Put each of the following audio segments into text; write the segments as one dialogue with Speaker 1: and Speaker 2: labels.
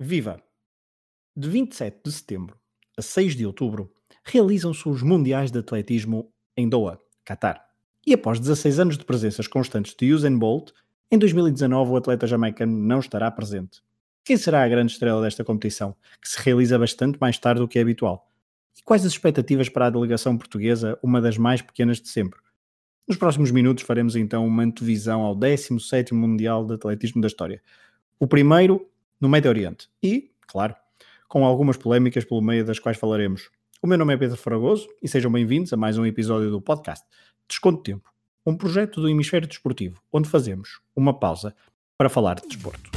Speaker 1: Viva! De 27 de setembro a 6 de outubro realizam-se os Mundiais de Atletismo em Doha, Qatar. E após 16 anos de presenças constantes de Usain Bolt, em 2019 o atleta jamaicano não estará presente. Quem será a grande estrela desta competição, que se realiza bastante mais tarde do que é habitual? E quais as expectativas para a delegação portuguesa, uma das mais pequenas de sempre? Nos próximos minutos faremos então uma antevisão ao 17º Mundial de Atletismo da história. O primeiro no Médio Oriente e, claro, com algumas polémicas pelo meio das quais falaremos. O meu nome é Pedro Fragoso e sejam bem-vindos a mais um episódio do podcast Desconto Tempo, um projeto do Hemisfério Desportivo, onde fazemos uma pausa para falar de desporto.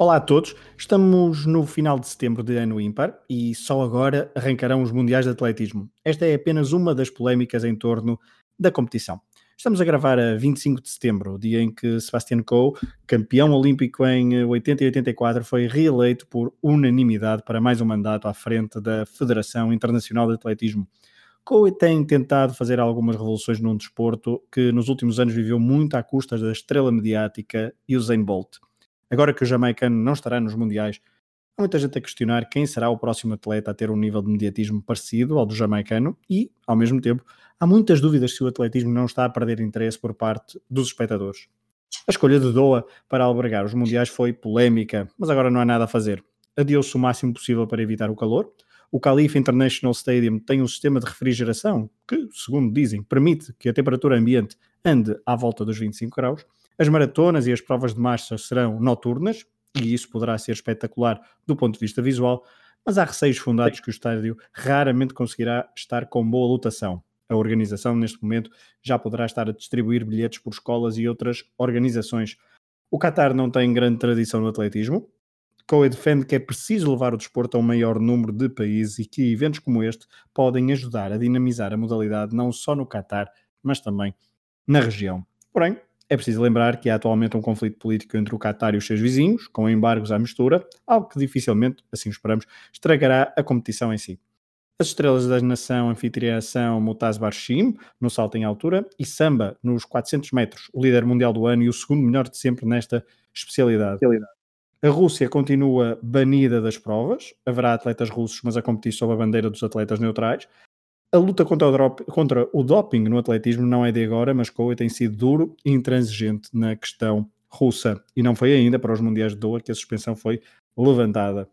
Speaker 1: Olá a todos, estamos no final de setembro de ano ímpar e só agora arrancarão os Mundiais de Atletismo. Esta é apenas uma das polémicas em torno da competição. Estamos a gravar a 25 de setembro, o dia em que Sebastian Coe, campeão olímpico em 80 e 84, foi reeleito por unanimidade para mais um mandato à frente da Federação Internacional de Atletismo. Coe tem tentado fazer algumas revoluções num desporto que nos últimos anos viveu muito à custa da estrela mediática Usain Bolt. Agora que o jamaicano não estará nos mundiais, há muita gente a questionar quem será o próximo atleta a ter um nível de mediatismo parecido ao do jamaicano e, ao mesmo tempo, há muitas dúvidas se o atletismo não está a perder interesse por parte dos espectadores. A escolha de Doha para albergar os mundiais foi polémica, mas agora não há nada a fazer. Adiou-se o máximo possível para evitar o calor. O Khalifa International Stadium tem um sistema de refrigeração que, segundo dizem, permite que a temperatura ambiente ande à volta dos 25 graus as maratonas e as provas de marcha serão noturnas, e isso poderá ser espetacular do ponto de vista visual, mas há receios fundados que o estádio raramente conseguirá estar com boa lotação. A organização, neste momento, já poderá estar a distribuir bilhetes por escolas e outras organizações. O Qatar não tem grande tradição no atletismo. Coe defende que é preciso levar o desporto a um maior número de países e que eventos como este podem ajudar a dinamizar a modalidade não só no Qatar, mas também na região. Porém, é preciso lembrar que há atualmente um conflito político entre o Qatar e os seus vizinhos, com embargos à mistura, algo que dificilmente, assim esperamos, estragará a competição em si. As estrelas da nação anfitriã são Mutaz Barshim, no salto em altura, e Samba, nos 400 metros, o líder mundial do ano e o segundo melhor de sempre nesta especialidade. A Rússia continua banida das provas, haverá atletas russos, mas a competir sob a bandeira dos atletas neutrais. A luta contra o, drop, contra o, doping no atletismo não é de agora, mas Coe tem sido duro e intransigente na questão russa. E não foi ainda para os Mundiais de Doha que a suspensão foi levantada.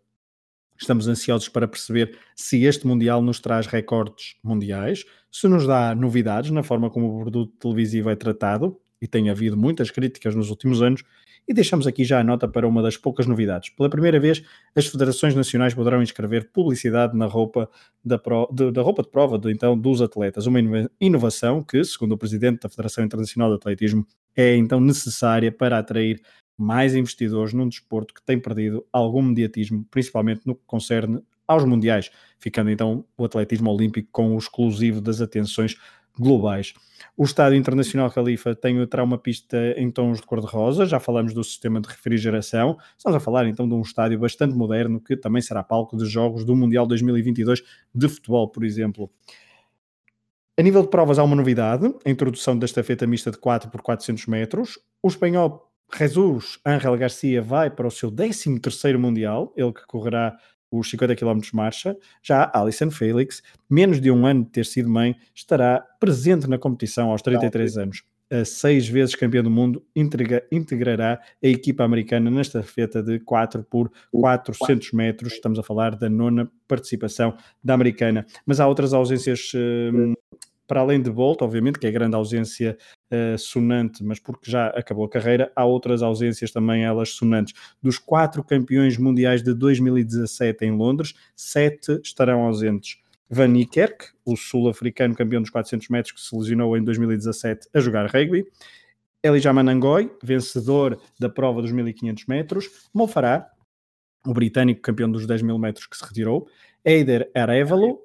Speaker 1: Estamos ansiosos para perceber se este Mundial nos traz recordes mundiais, se nos dá novidades na forma como o produto televisivo é tratado, e tem havido muitas críticas nos últimos anos, e deixamos aqui já a nota para uma das poucas novidades. Pela primeira vez, as federações nacionais poderão inscrever publicidade na roupa da, pro, de, da roupa de prova de, então, dos atletas. Uma inovação que, segundo o presidente da Federação Internacional de Atletismo, é então necessária para atrair mais investidores num desporto que tem perdido algum mediatismo, principalmente no que concerne aos mundiais, ficando então o atletismo olímpico com o exclusivo das atenções globais. O Estádio Internacional Califa tem, terá uma pista em tons de cor-de-rosa, já falamos do sistema de refrigeração, estamos a falar então de um estádio bastante moderno que também será palco de jogos do Mundial 2022 de futebol, por exemplo. A nível de provas há uma novidade, a introdução da estafeta mista de 4 por 400 metros. O espanhol Jesus Ángel Garcia vai para o seu 13º Mundial, ele que correrá os 50 km de marcha. Já Alison Felix, menos de um ano de ter sido mãe, estará presente na competição aos 33 anos. A seis vezes campeã do mundo, integra, integrará a equipa americana nesta feta de 4 por 400 metros. Estamos a falar da nona participação da americana. Mas há outras ausências hum, para além de Bolt, obviamente, que é grande ausência uh, sonante, mas porque já acabou a carreira, há outras ausências também, elas sonantes. Dos quatro campeões mundiais de 2017 em Londres, sete estarão ausentes. Van Niekerk, o sul-africano campeão dos 400 metros que se lesionou em 2017 a jogar rugby. Elijah Manangoy, vencedor da prova dos 1500 metros. Mo Farah, o britânico campeão dos 10 mil metros que se retirou. Eider Arevalo,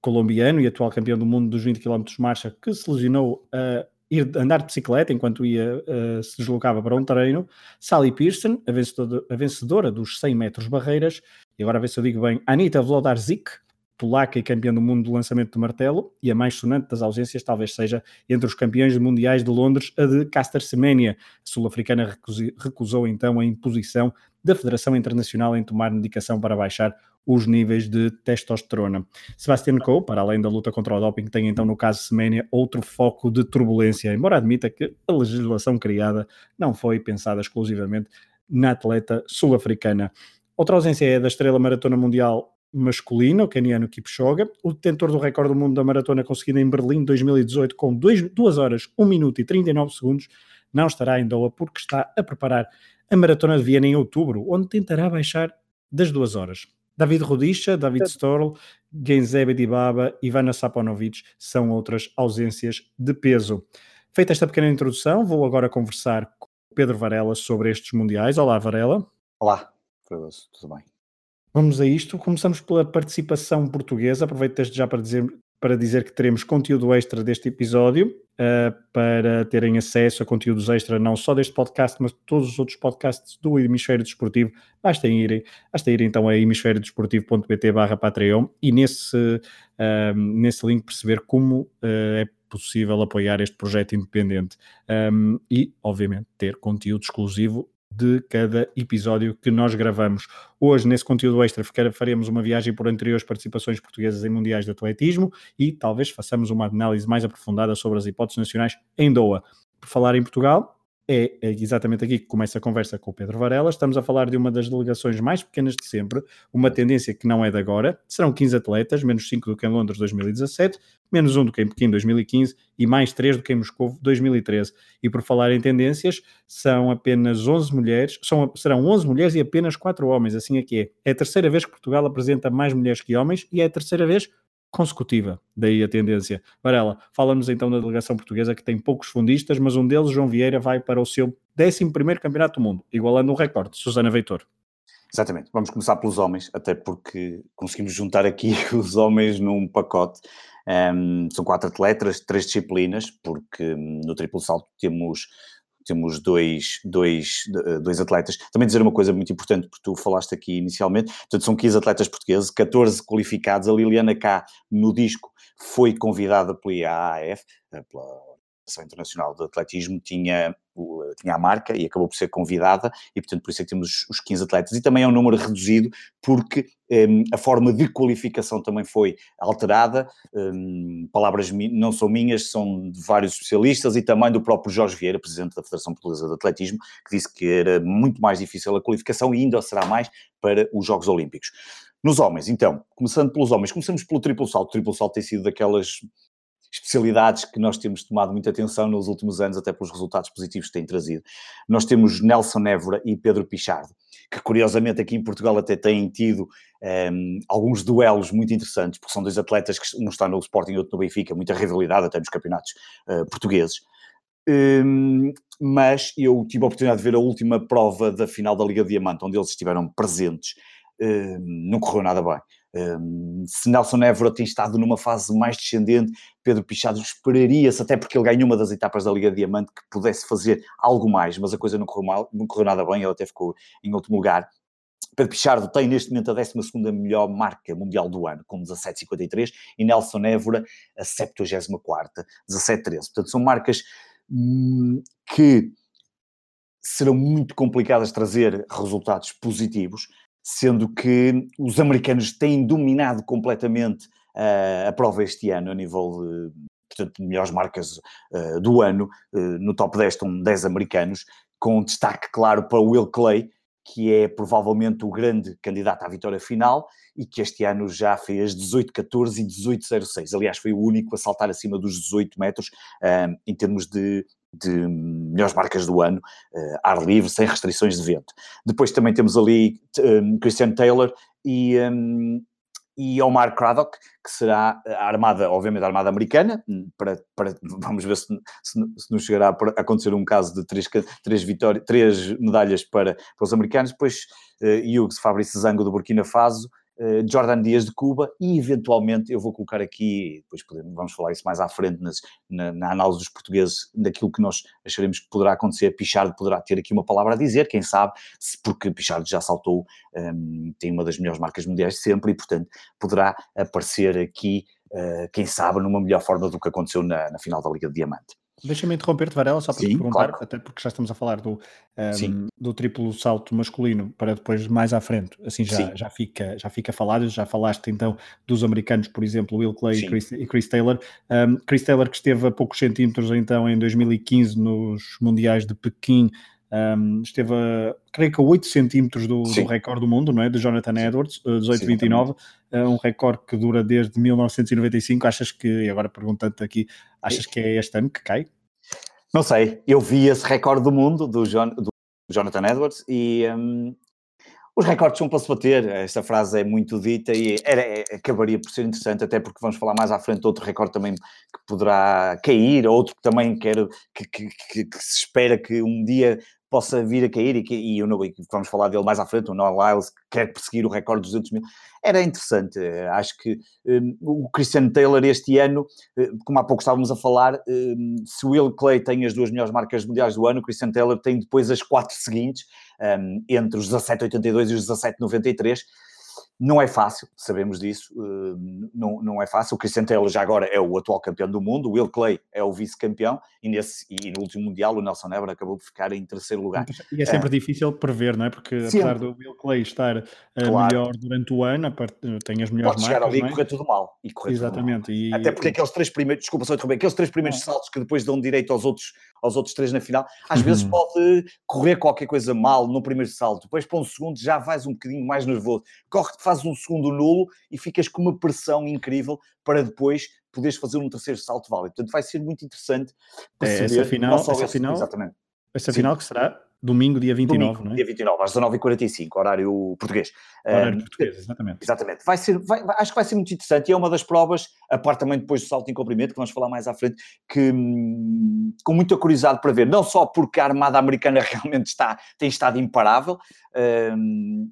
Speaker 1: colombiano e atual campeão do mundo dos 20 km de marcha, que se lesionou a ir andar de bicicleta enquanto ia, uh, se deslocava para um treino. Sally Pearson, a vencedora, a vencedora, dos 100 metros barreiras. E agora a ver se eu digo bem, Anita Vlodarzik, polaca e campeã do mundo do lançamento de martelo, e a mais sonante das ausências talvez seja entre os campeões mundiais de Londres, a de Caster Semenya. A sul-africana recusou então a imposição da Federação Internacional em tomar medicação para baixar os níveis de testosterona. Sebastian Coe, para além da luta contra o doping, tem então no caso Semenya outro foco de turbulência, embora admita que a legislação criada não foi pensada exclusivamente na atleta sul-africana. Outra ausência é da estrela maratona mundial masculina, o caniano Kipchoge, o detentor do recorde do mundo da maratona conseguido em Berlim 2018 com 2 horas, 1 minuto e 39 segundos, não estará em Doha porque está a preparar a maratona de Viena em outubro, onde tentará baixar das duas horas. David Rudisha, David Storl, Genzebe Dibaba e Ivana Saponovic são outras ausências de peso. Feita esta pequena introdução, vou agora conversar com Pedro Varela sobre estes mundiais. Olá, Varela.
Speaker 2: Olá, Fredoso, tudo bem?
Speaker 1: Vamos a isto. Começamos pela participação portuguesa. Aproveito desde já para dizer, para dizer que teremos conteúdo extra deste episódio, uh, para terem acesso a conteúdos extra não só deste podcast, mas de todos os outros podcasts do Hemisfério Desportivo. Basta irem, ir então a hemisfériodesportivo.pt barra Patreon e nesse, uh, nesse link perceber como uh, é possível apoiar este projeto independente um, e, obviamente, ter conteúdo exclusivo de cada episódio que nós gravamos. Hoje, nesse conteúdo extra, faremos uma viagem por anteriores participações portuguesas em mundiais de atletismo e talvez façamos uma análise mais aprofundada sobre as hipóteses nacionais em Doha. Por falar em Portugal, é, é, exatamente aqui que começa a conversa com o Pedro Varela. Estamos a falar de uma das delegações mais pequenas de sempre, uma tendência que não é de agora. Serão 15 atletas, menos 5 do que em Londres 2017, menos 1 do que em Pequim 2015 e mais 3 do que em Moscou 2013. E por falar em tendências, são apenas 11 mulheres, são, serão 11 mulheres e apenas 4 homens, assim é que é. É a terceira vez que Portugal apresenta mais mulheres que homens e é a terceira vez consecutiva, daí a tendência. Varela, fala-nos então da delegação portuguesa que tem poucos fundistas, mas um deles, João Vieira, vai para o seu 11 Campeonato do Mundo, igualando o recorde de Susana Veitor.
Speaker 2: Exatamente, vamos começar pelos homens, até porque conseguimos juntar aqui os homens num pacote. Um, são quatro atletas, três disciplinas, porque hum, no triplo salto temos temos dois, dois, eh, dois atletas. Também dizer uma coisa muito importante, porque tu falaste aqui inicialmente, portanto são 15 atletas portugueses, 14 qualificados, a Liliana K no disco foi convidada pela IAAF, eh, pela Federação Internacional de Atletismo tinha, tinha a marca e acabou por ser convidada, e portanto por isso é que temos os 15 atletas. E também é um número reduzido, porque um, a forma de qualificação também foi alterada. Um, palavras não são minhas, são de vários especialistas e também do próprio Jorge Vieira, presidente da Federação Portuguesa de Atletismo, que disse que era muito mais difícil a qualificação e ainda será mais para os Jogos Olímpicos. Nos homens, então, começando pelos homens, começamos pelo triplo salto. O triplo salto tem sido daquelas especialidades que nós temos tomado muita atenção nos últimos anos, até pelos resultados positivos que têm trazido. Nós temos Nelson Évora e Pedro Pichardo, que curiosamente aqui em Portugal até têm tido um, ehm, alguns duelos muito interessantes, porque são dois atletas que um está no Sporting e outro no Benfica, muita rivalidade até nos campeonatos uh, portugueses. Um, mas eu tive a oportunidade de ver a última prova da final da Liga Diamante, onde eles estiveram presentes, um, não correu nada bem. Um, se Nelson Évora tem estado numa fase mais descendente, Pedro Pichado esperaria-se, até porque ele ganhou uma das etapas da Liga Diamante, que pudesse fazer algo mais, mas a coisa não correu mal, não correu nada bem, ele até ficou em último lugar. Pedro Pichardo tem neste momento a 12 melhor marca mundial do ano, com 17,53, e Nelson Évora a 74, 17,13. Portanto, são marcas hum, que serão muito complicadas trazer resultados positivos, sendo que os americanos têm dominado completamente uh, a prova este ano, a nível de, portanto, melhores marcas uh, do ano. Uh, no top 10 estão 10 americanos, com destaque claro para Will Clay, que é provavelmente o grande candidato à vitória final e que este ano já fez 18-14 e 18-06. Aliás, foi o único a saltar acima dos 18 metros em termos de de melhores marcas do ano, uh, ar livre, sem restrições de vento. Depois também temos ali um, Christian Taylor e, um, e Omar Craddock, que será a armada, obviamente a armada americana, hum, para, para vamos ver se, se, se nos chegará a acontecer um caso de três, três, vitórias, três medalhas para, para os americanos, depois uh, Hughes Fabrice Zango do Burkina Faso, Jordan Dias de Cuba e eventualmente eu vou colocar aqui, depois podemos, vamos falar isso mais à frente nas, na, na, análise dos portugueses, daquilo que nós acharemos que poderá acontecer, Pichardo poderá ter aqui uma palavra a dizer, quem sabe, porque Pichardo já saltou, um, ehm, tem uma das melhores marcas mundiais de sempre e portanto poderá aparecer aqui, uh, quem sabe, numa melhor forma do que aconteceu na, na final da Liga de Diamante.
Speaker 1: Deixa-me interromper-te, Varela, só para Sim, te perguntar, claro. até porque já estamos a falar do, um, do triplo salto masculino para depois mais à frente, assim já, já, fica, já fica falado. Já falaste então dos americanos, por exemplo, Will Clay e Chris, e Chris, Taylor. Um, Chris Taylor, que esteve a poucos centímetros então em 2015 nos Mundiais de Pequim, um, esteve a, creio que a 8 centímetros do, do, recorde do mundo, não é? De Jonathan Edwards, 1829, uh, um recorde que dura desde 1995. Achas que, e agora perguntando-te aqui, achas que é este ano que cai?
Speaker 2: Não sei, eu vi esse recorde do mundo do, John, do Jonathan Edwards e um, os recordes são para se bater, esta frase é muito dita e era, é, acabaria por ser interessante, até porque vamos falar mais à frente de outro recorde também que poderá cair, outro que também quero, que, que, que, que se espera que um dia possa vir a cair e, que, e eu não, vamos falar dele mais à frente, o Noah Lyles que quer perseguir o recorde dos 200 mil, era interessante, eh, acho que um, o Christian Taylor este ano, eh, como há pouco estávamos a falar, um, se o Will Clay tem as duas melhores marcas mundiais do ano, o Christian Taylor tem depois as quatro seguintes, um, entre os 17,82 e os 17,93, não é fácil, sabemos disso, hum, não, não é fácil. O Christian Taylor já agora é o atual campeão do mundo, o Will Clay é o vice-campeão e, nesse, e no último Mundial o Nelson Nebra acabou por ficar em terceiro lugar.
Speaker 1: E é sempre é. difícil prever, não é? Porque apesar do Will Clay estar eh, claro. melhor durante o ano, tem as melhores Pode
Speaker 2: chegar
Speaker 1: ali
Speaker 2: e é? correr tudo mal. E correr
Speaker 1: Exatamente.
Speaker 2: Mal. E... Até porque aqueles três primeiros, desculpa só interromper, aqueles três primeiros saltos que depois dão direito aos outros, aos outros três na final, às vezes uhum. pode correr qualquer coisa mal no primeiro salto, depois para um segundo já vais um bocadinho mais nervoso, corre, fazes um segundo nulo e ficas com uma pressão incrível para depois poderes fazer um terceiro salto válido. Portanto, vai ser muito interessante
Speaker 1: perceber. É, essa final, essa esse, final, exatamente. Essa Sim. final que será domingo, dia 29, domingo, não é?
Speaker 2: Dia 29, às 19h45, horário português.
Speaker 1: Horário um, português, exatamente.
Speaker 2: Exatamente. Vai ser, vai, acho que vai ser muito interessante e é uma das provas, a parte também depois do salto em comprimento, que vamos falar mais à frente, que hum, com muita curiosidade para ver, não só porque a Armada Americana realmente está, tem estado imparável, hum,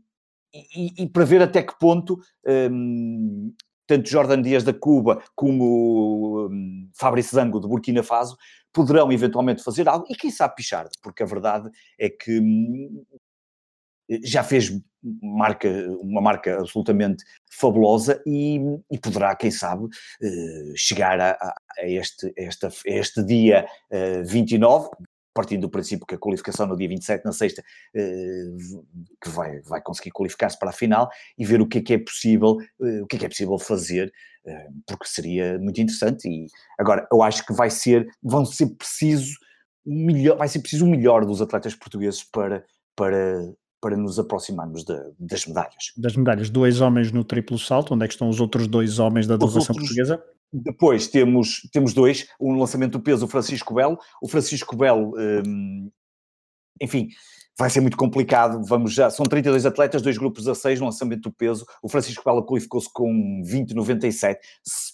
Speaker 2: e, e, para ver até que ponto um, tanto Jordan Dias da Cuba como um, Fabrício Zango do Burkina Faso poderão eventualmente fazer algo e quem sabe pichar, porque a verdade é que hum, já fez marca, uma marca absolutamente fabulosa e, e poderá, quem sabe, uh, chegar a, a, este, a, a este dia uh, eh, 29, partindo do princípio que a qualificação no dia 27, na sexta, eh, que vai, vai conseguir qualificar-se para a final e ver o que é que é possível, eh, o que é que é possível fazer, eh, porque seria muito interessante. E agora, eu acho que vai ser, vão ser preciso melhor, vai ser preciso o melhor dos atletas portugueses para, para, para nos aproximarmos de, das medalhas.
Speaker 1: Das medalhas, dois homens no triplo salto, onde é que estão os outros dois homens da delegação portuguesa?
Speaker 2: Depois temos, temos dois, um lançamento do peso, o Francisco Belo. O Francisco Belo, hum, enfim, vai ser muito complicado. Vamos já, são 32 atletas, dois grupos a seis no lançamento do peso. O Francisco Belo qualificou-se com 20,97.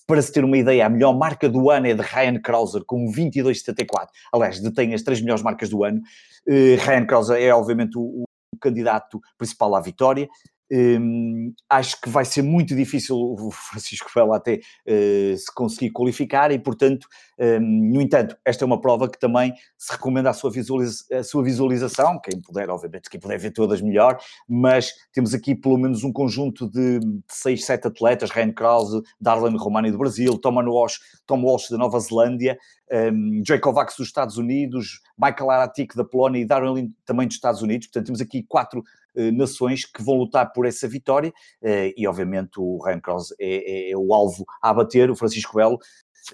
Speaker 2: Para se ter uma ideia, a melhor marca do ano é de Ryan Krauser com 22,74. Aliás, detém as três melhores marcas do ano. Uh, Ryan Krauser é, obviamente, o, o candidato principal à vitória. Um, acho que vai ser muito difícil o Francisco Vela até uh, se conseguir qualificar e, portanto, um, no entanto, esta é uma prova que também se recomenda a sua, visualiza a sua visualização, quem puder, obviamente, quem puder ver todas melhor, mas temos aqui pelo menos um conjunto de 6, 7 atletas, Ren Krause, Darlan Romani do Brasil, Tom Walsh, Tom Walsh da Nova Zelândia, um, Joe Kovacs dos Estados Unidos, Michael Aratik da Polónia e Darren Lin também dos Estados Unidos, portanto temos aqui quatro eh, nações que vão lutar por essa vitória eh, e obviamente o Ryan Cross é, é, é, o alvo a bater, o Francisco Belo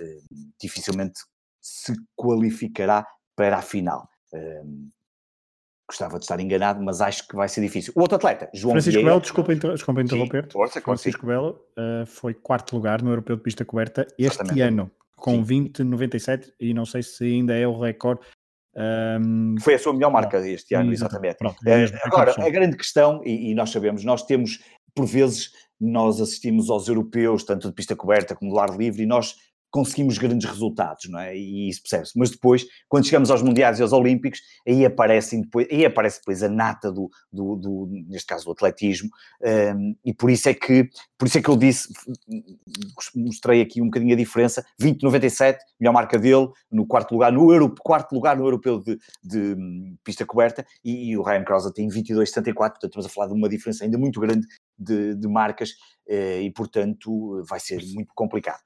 Speaker 2: eh, dificilmente se qualificará para a final. Gostava de estar enganado, mas acho que vai ser difícil. O outro atleta, João
Speaker 1: Francisco Belo, desculpa, desculpa interromper. Francisco Belo uh, foi quarto lugar no Europeu de Pista Coberta este Exatamente. ano, com 20,97 e não sei se ainda é o recorde
Speaker 2: um, Foi a sua melhor marca pronto, este ano, exatamente. Pronto, é, agora, a grande questão, e, e, nós sabemos, nós temos, por vezes, nós assistimos aos europeus, tanto de pista coberta como de ar livre, e nós conseguimos grandes resultados, não é? E isso percebe-se. Mas depois, quando chegamos aos Mundiais e aos Olímpicos, aí aparecem depois, aí aparece depois a nata do, do, do neste caso, do atletismo, um, e por isso é que, por isso é que eu disse, mostrei aqui um bocadinho a diferença, 20,97, melhor marca dele, no quarto lugar, no Euro, quarto lugar no Europeu de, de hum, pista coberta, e, e o Ryan Krauser tem 22,74, portanto estamos a falar de uma diferença ainda muito grande de, de marcas, eh, e portanto vai ser muito complicado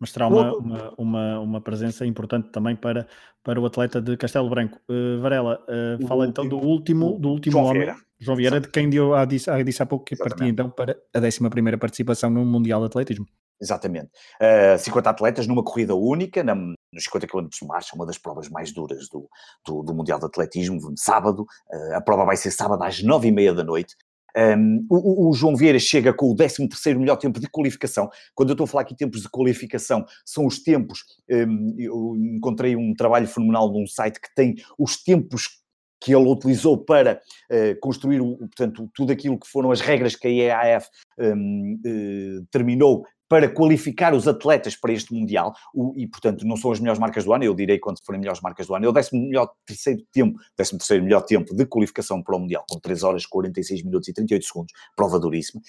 Speaker 1: mas terá uma, uma, uma, uma, presença importante também para, para o atleta de Castelo Branco. Uh, Varela, uh, fala então do último, do último João homem, Vieira. João Vieira, de quem deu, a, disse, disse há pouco que Exatamente. partia então para a 11 participação no Mundial de Atletismo.
Speaker 2: Exatamente. Uh, eh, 50 atletas numa corrida única, na, nos 50 km de marcha, uma das provas mais duras do, do, do Mundial de Atletismo, sábado. Uh, a prova vai ser sábado às 9h30 da noite. Um, o, o, João Vieira chega com o 13 melhor tempo de qualificação. Quando eu estou a falar aqui tempos de qualificação, são os tempos. Um, eu encontrei um trabalho fenomenal num site que tem os tempos que ele utilizou para uh, construir, portanto, tudo aquilo que foram as regras que a IAAF um, uh, eh, terminou para qualificar os atletas para este Mundial, o, e portanto não são as melhores marcas do ano, eu direi quando forem melhores marcas do ano, é o décimo melhor terceiro tempo, décimo terceiro melhor tempo de qualificação para o Mundial, com 3 horas, 46 minutos e 38 segundos, prova duríssima.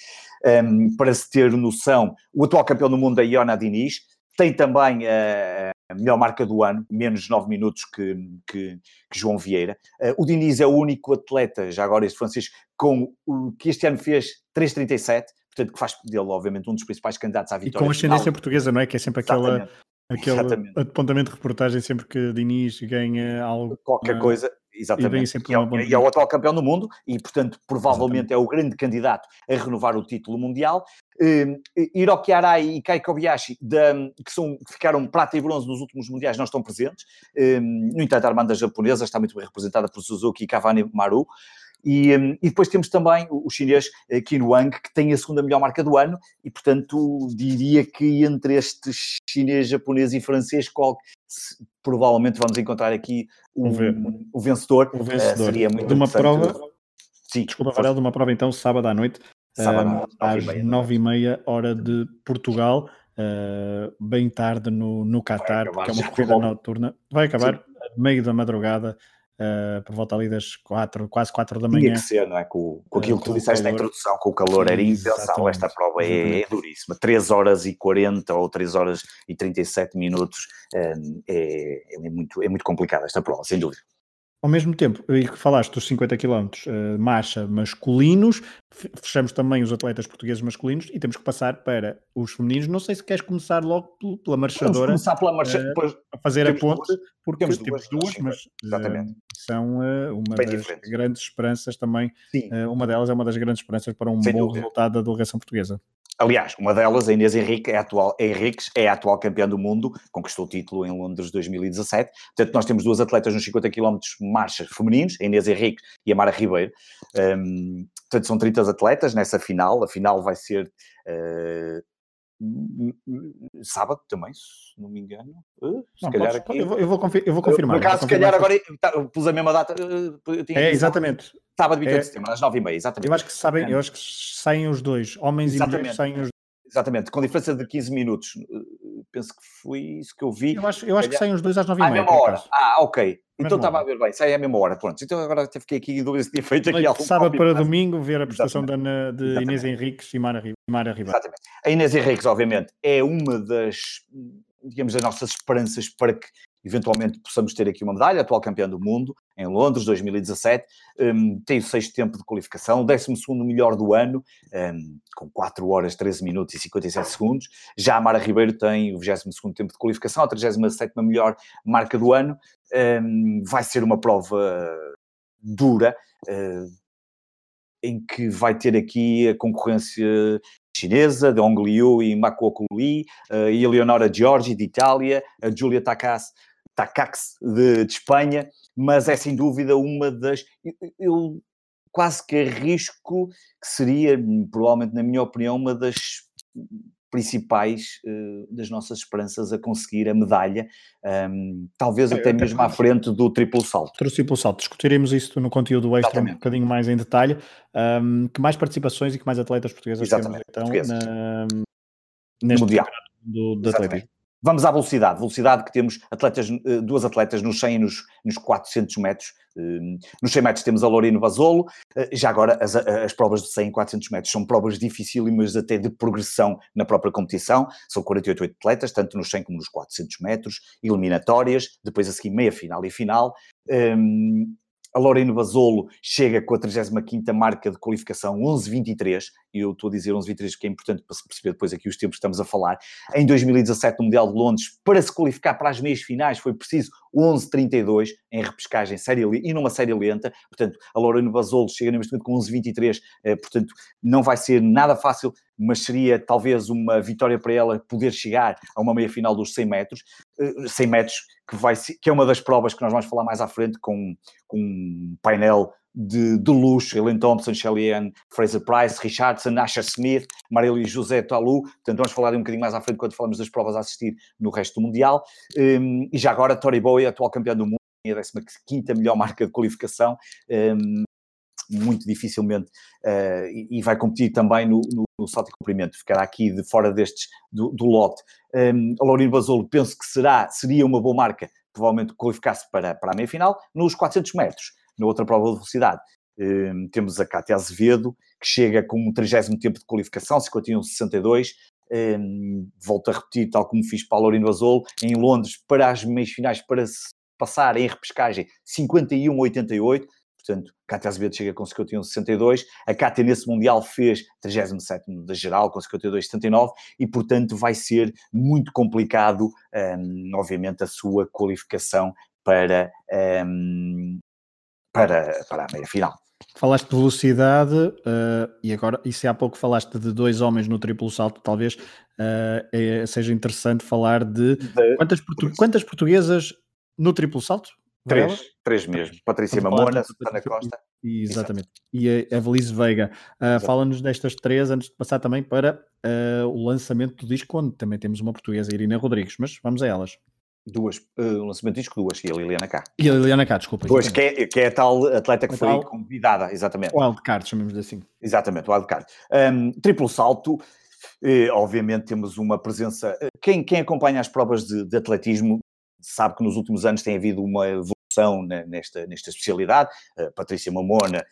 Speaker 2: Um, para se ter noção, o atual campeão do mundo é Iona Diniz, tem também a, a melhor marca do ano, menos 9 minutos que, que, que João Vieira. Uh, o Diniz é o único atleta, já agora este francês, com o que este ano fez 3,37, portanto, que faz dele, obviamente, um dos principais candidatos à vitória.
Speaker 1: E com ascendência portuguesa, não é? Que é sempre aquela, aquele Exatamente. apontamento de reportagem sempre que Diniz ganha algo.
Speaker 2: Qualquer uh, coisa, exatamente. E, é, e é o atual campeão do mundo e, portanto, provavelmente exatamente. é o grande candidato a renovar o título mundial. Uh, Hiroki Arai e Kai Kobayashi, da, que, são, que ficaram prata e bronze nos últimos mundiais, não estão presentes. Uh, no entanto, a Armanda japonesa está muito bem representada por Suzuki e Cavani Maru. E, um, e, depois temos também o, chinês uh, Qin Wang, que tem a segunda melhor marca do ano, e portanto diria que entre estes chinês, japonês e francês, qual, se, provavelmente vamos encontrar aqui um, o vencedor.
Speaker 1: O vencedor. Uh, seria muito de uma prova. Sim, Desculpa, Varela, de uma prova então sábado à noite, sábado, uh, às nove e meia, hora de Portugal. Uh, bem tarde no, no Qatar, porque é uma corrida noturna. Vai acabar Sim. meio da madrugada uh, por volta ali das quatro, quase quatro da manhã.
Speaker 2: Tinha que ser, não é? Com, com aquilo que tu disseste na introdução, com o calor, era impensável. Esta prova é, é, duríssima. 3 horas e 40 ou 3 horas e 37 minutos é, é, muito, é muito complicada esta prova, sem dúvida.
Speaker 1: Ao mesmo tempo, e que falaste dos 50 km uh, marcha masculinos, fechamos também os atletas portugueses masculinos e temos que passar para os femininos. Não sei se queres começar logo pela marchadora.
Speaker 2: Vamos começar pela marcha, uh,
Speaker 1: a fazer a ponte, duas, porque temos duas, temos duas mas uh, são uh, uma Bem das diferente. grandes esperanças também. uma delas é uma das grandes esperanças para um Sem bom dúvida. resultado da delegação portuguesa.
Speaker 2: Aliás, uma delas, a Inês Henrique, é atual, Henriques, é a atual campeã do mundo, conquistou o título em Londres 2017. Portanto, nós temos duas atletas nos 50 km marchas femininos, a Inês Henrique e a Mara Ribeiro. Um, portanto, são 30 atletas nessa final. A final vai ser uh, sábado também, se não me engano. Uh, se
Speaker 1: não, calhar aqui... eu, vou, eu, vou eu vou confirmar.
Speaker 2: Por acaso, se calhar agora tá, pus a mesma data.
Speaker 1: é, exatamente.
Speaker 2: Sábado, 28 é, de setembro, às 9h30, exatamente.
Speaker 1: Eu acho que sabem, é. eu acho que saem os dois, homens exatamente. e mulheres saem os
Speaker 2: Exatamente, com diferença de 15 minutos. Penso que foi isso que eu vi.
Speaker 1: Eu acho, eu acho que saem os dois às 9h30.
Speaker 2: À mesma hora. Ah, ok. Então estava a ver bem, sai à mesma hora, pronto. Então agora até fiquei aqui em dúvida se tinha feito aqui
Speaker 1: algum Sábado para domingo, ver a prestação de, de Inês Henriques e Mara, Mara Ribeiro.
Speaker 2: Exatamente. A Inês Henriques, obviamente, é uma das, digamos, das nossas esperanças para que eventualmente possamos ter aqui uma medalha, atual campeã do mundo, em Londres, 2017, um, tem o sexto tempo de qualificação, o décimo segundo melhor do ano, um, com 4 horas, 13 minutos e 57 segundos. Já a Mara Ribeiro tem o 22 segundo tempo de qualificação, a 37 melhor marca do ano. Um, vai ser uma prova dura, uh, em que vai ter aqui a concorrência chinesa, de Hong Liu e Makoku Li, uh, e a Leonora Giorgi, de Itália, a Giulia Takas Tacax de, de, Espanha, mas é sem dúvida uma das. Eu, quase que arrisco que seria, provavelmente, na minha opinião, uma das principais uh, das nossas esperanças a conseguir a medalha, um, talvez é, até mesmo à frente do triplo salto.
Speaker 1: Do triplo salto, discutiremos isso no conteúdo extra Exatamente. um bocadinho mais em detalhe. Um, que mais participações e que mais atletas portuguesas
Speaker 2: Exatamente.
Speaker 1: temos então na, neste
Speaker 2: mundial
Speaker 1: do, do Atlético?
Speaker 2: Vamos à velocidade. Velocidade que temos atletas, eh, duas atletas nos 100 e nos, nos 400 metros. Eh, nos 100 metros temos a Lorino Basolo. Eh, já agora, as, as provas de 100 e 400 metros são provas dificílimas até de progressão na própria competição. São 48 atletas, tanto nos 100 como nos 400 metros, eliminatórias, depois a seguir meia final e final. Ehm, a Lorena Basolo chega com a 35ª marca de qualificação 11.23, e eu estou a dizer 11.23 porque é importante para se perceber depois aqui os tempos que estamos a falar. Em 2017, no Mundial de Londres, para se qualificar para as meias finais, foi preciso 11.32 em repescagem série, e numa série lenta. Portanto, a Lorena Basolo chega neste momento com 11.23, eh, portanto, não vai ser nada fácil mas seria talvez uma vitória para ela poder chegar a uma meia final dos 100 metros, 100 eh, metros que, vai, que é uma das provas que nós vamos falar mais à frente com, com um painel de, de luxo, Ellen Thompson, Shelly Fraser Price, Richardson, Asher Smith, Marilu José Talu, portanto vamos falar um bocadinho mais à frente quando falamos das provas a assistir no resto do Mundial, um, e já agora Tori Bowie, atual campeão do mundo, a 15ª melhor marca de qualificação, um, muito dificilmente, uh, e, e, vai competir também no, no, no, salto e comprimento, ficará aqui de fora destes, do, do lote. Um, a Laurino Basolo penso que será, seria uma boa marca, provavelmente qualificar-se para, para a meia-final, nos 400 metros, na outra prova de velocidade. Um, temos a Cátia Azevedo, que chega com um 30 tempo de qualificação, 51-62, um, volto a repetir, tal como fiz para a Laurino Basolo, em Londres, para as meias finais, para se passar em repescagem 51-88, portanto, Cátia Azevedo chega com 51,62, a Cátia nesse Mundial fez 37 da geral, com 52,79, e portanto vai ser muito complicado, um, obviamente, a sua qualificação para, um, para, para a meia-final.
Speaker 1: Falaste de velocidade uh, e agora, e se há pouco falaste de dois homens no triplo salto, talvez uh, é, seja interessante falar de, de quantas, portu quantas portuguesas no triplo salto?
Speaker 2: Três, três mesmo. Patrícia Mamona, Susana Costa.
Speaker 1: Exatamente. E a Evelise Veiga. Uh, Fala-nos destas três antes de passar também para uh, o lançamento do disco, onde também temos uma portuguesa, Irina Rodrigues, mas vamos a elas.
Speaker 2: Duas, uh, o lançamento do disco, duas, e a Liliana Cá.
Speaker 1: E a Liliana Cá, desculpa.
Speaker 2: Duas, que é, que é a tal atleta que a foi tal... convidada, exatamente.
Speaker 1: O wildcard, chamamos assim.
Speaker 2: Exatamente, o wildcard. Um, triplo salto, eh, obviamente temos uma presença. Eh, quem, quem acompanha as provas de, de atletismo sabe que nos últimos anos tem havido uma evolução nesta, nesta especialidade. Uh, Patrícia Mamona,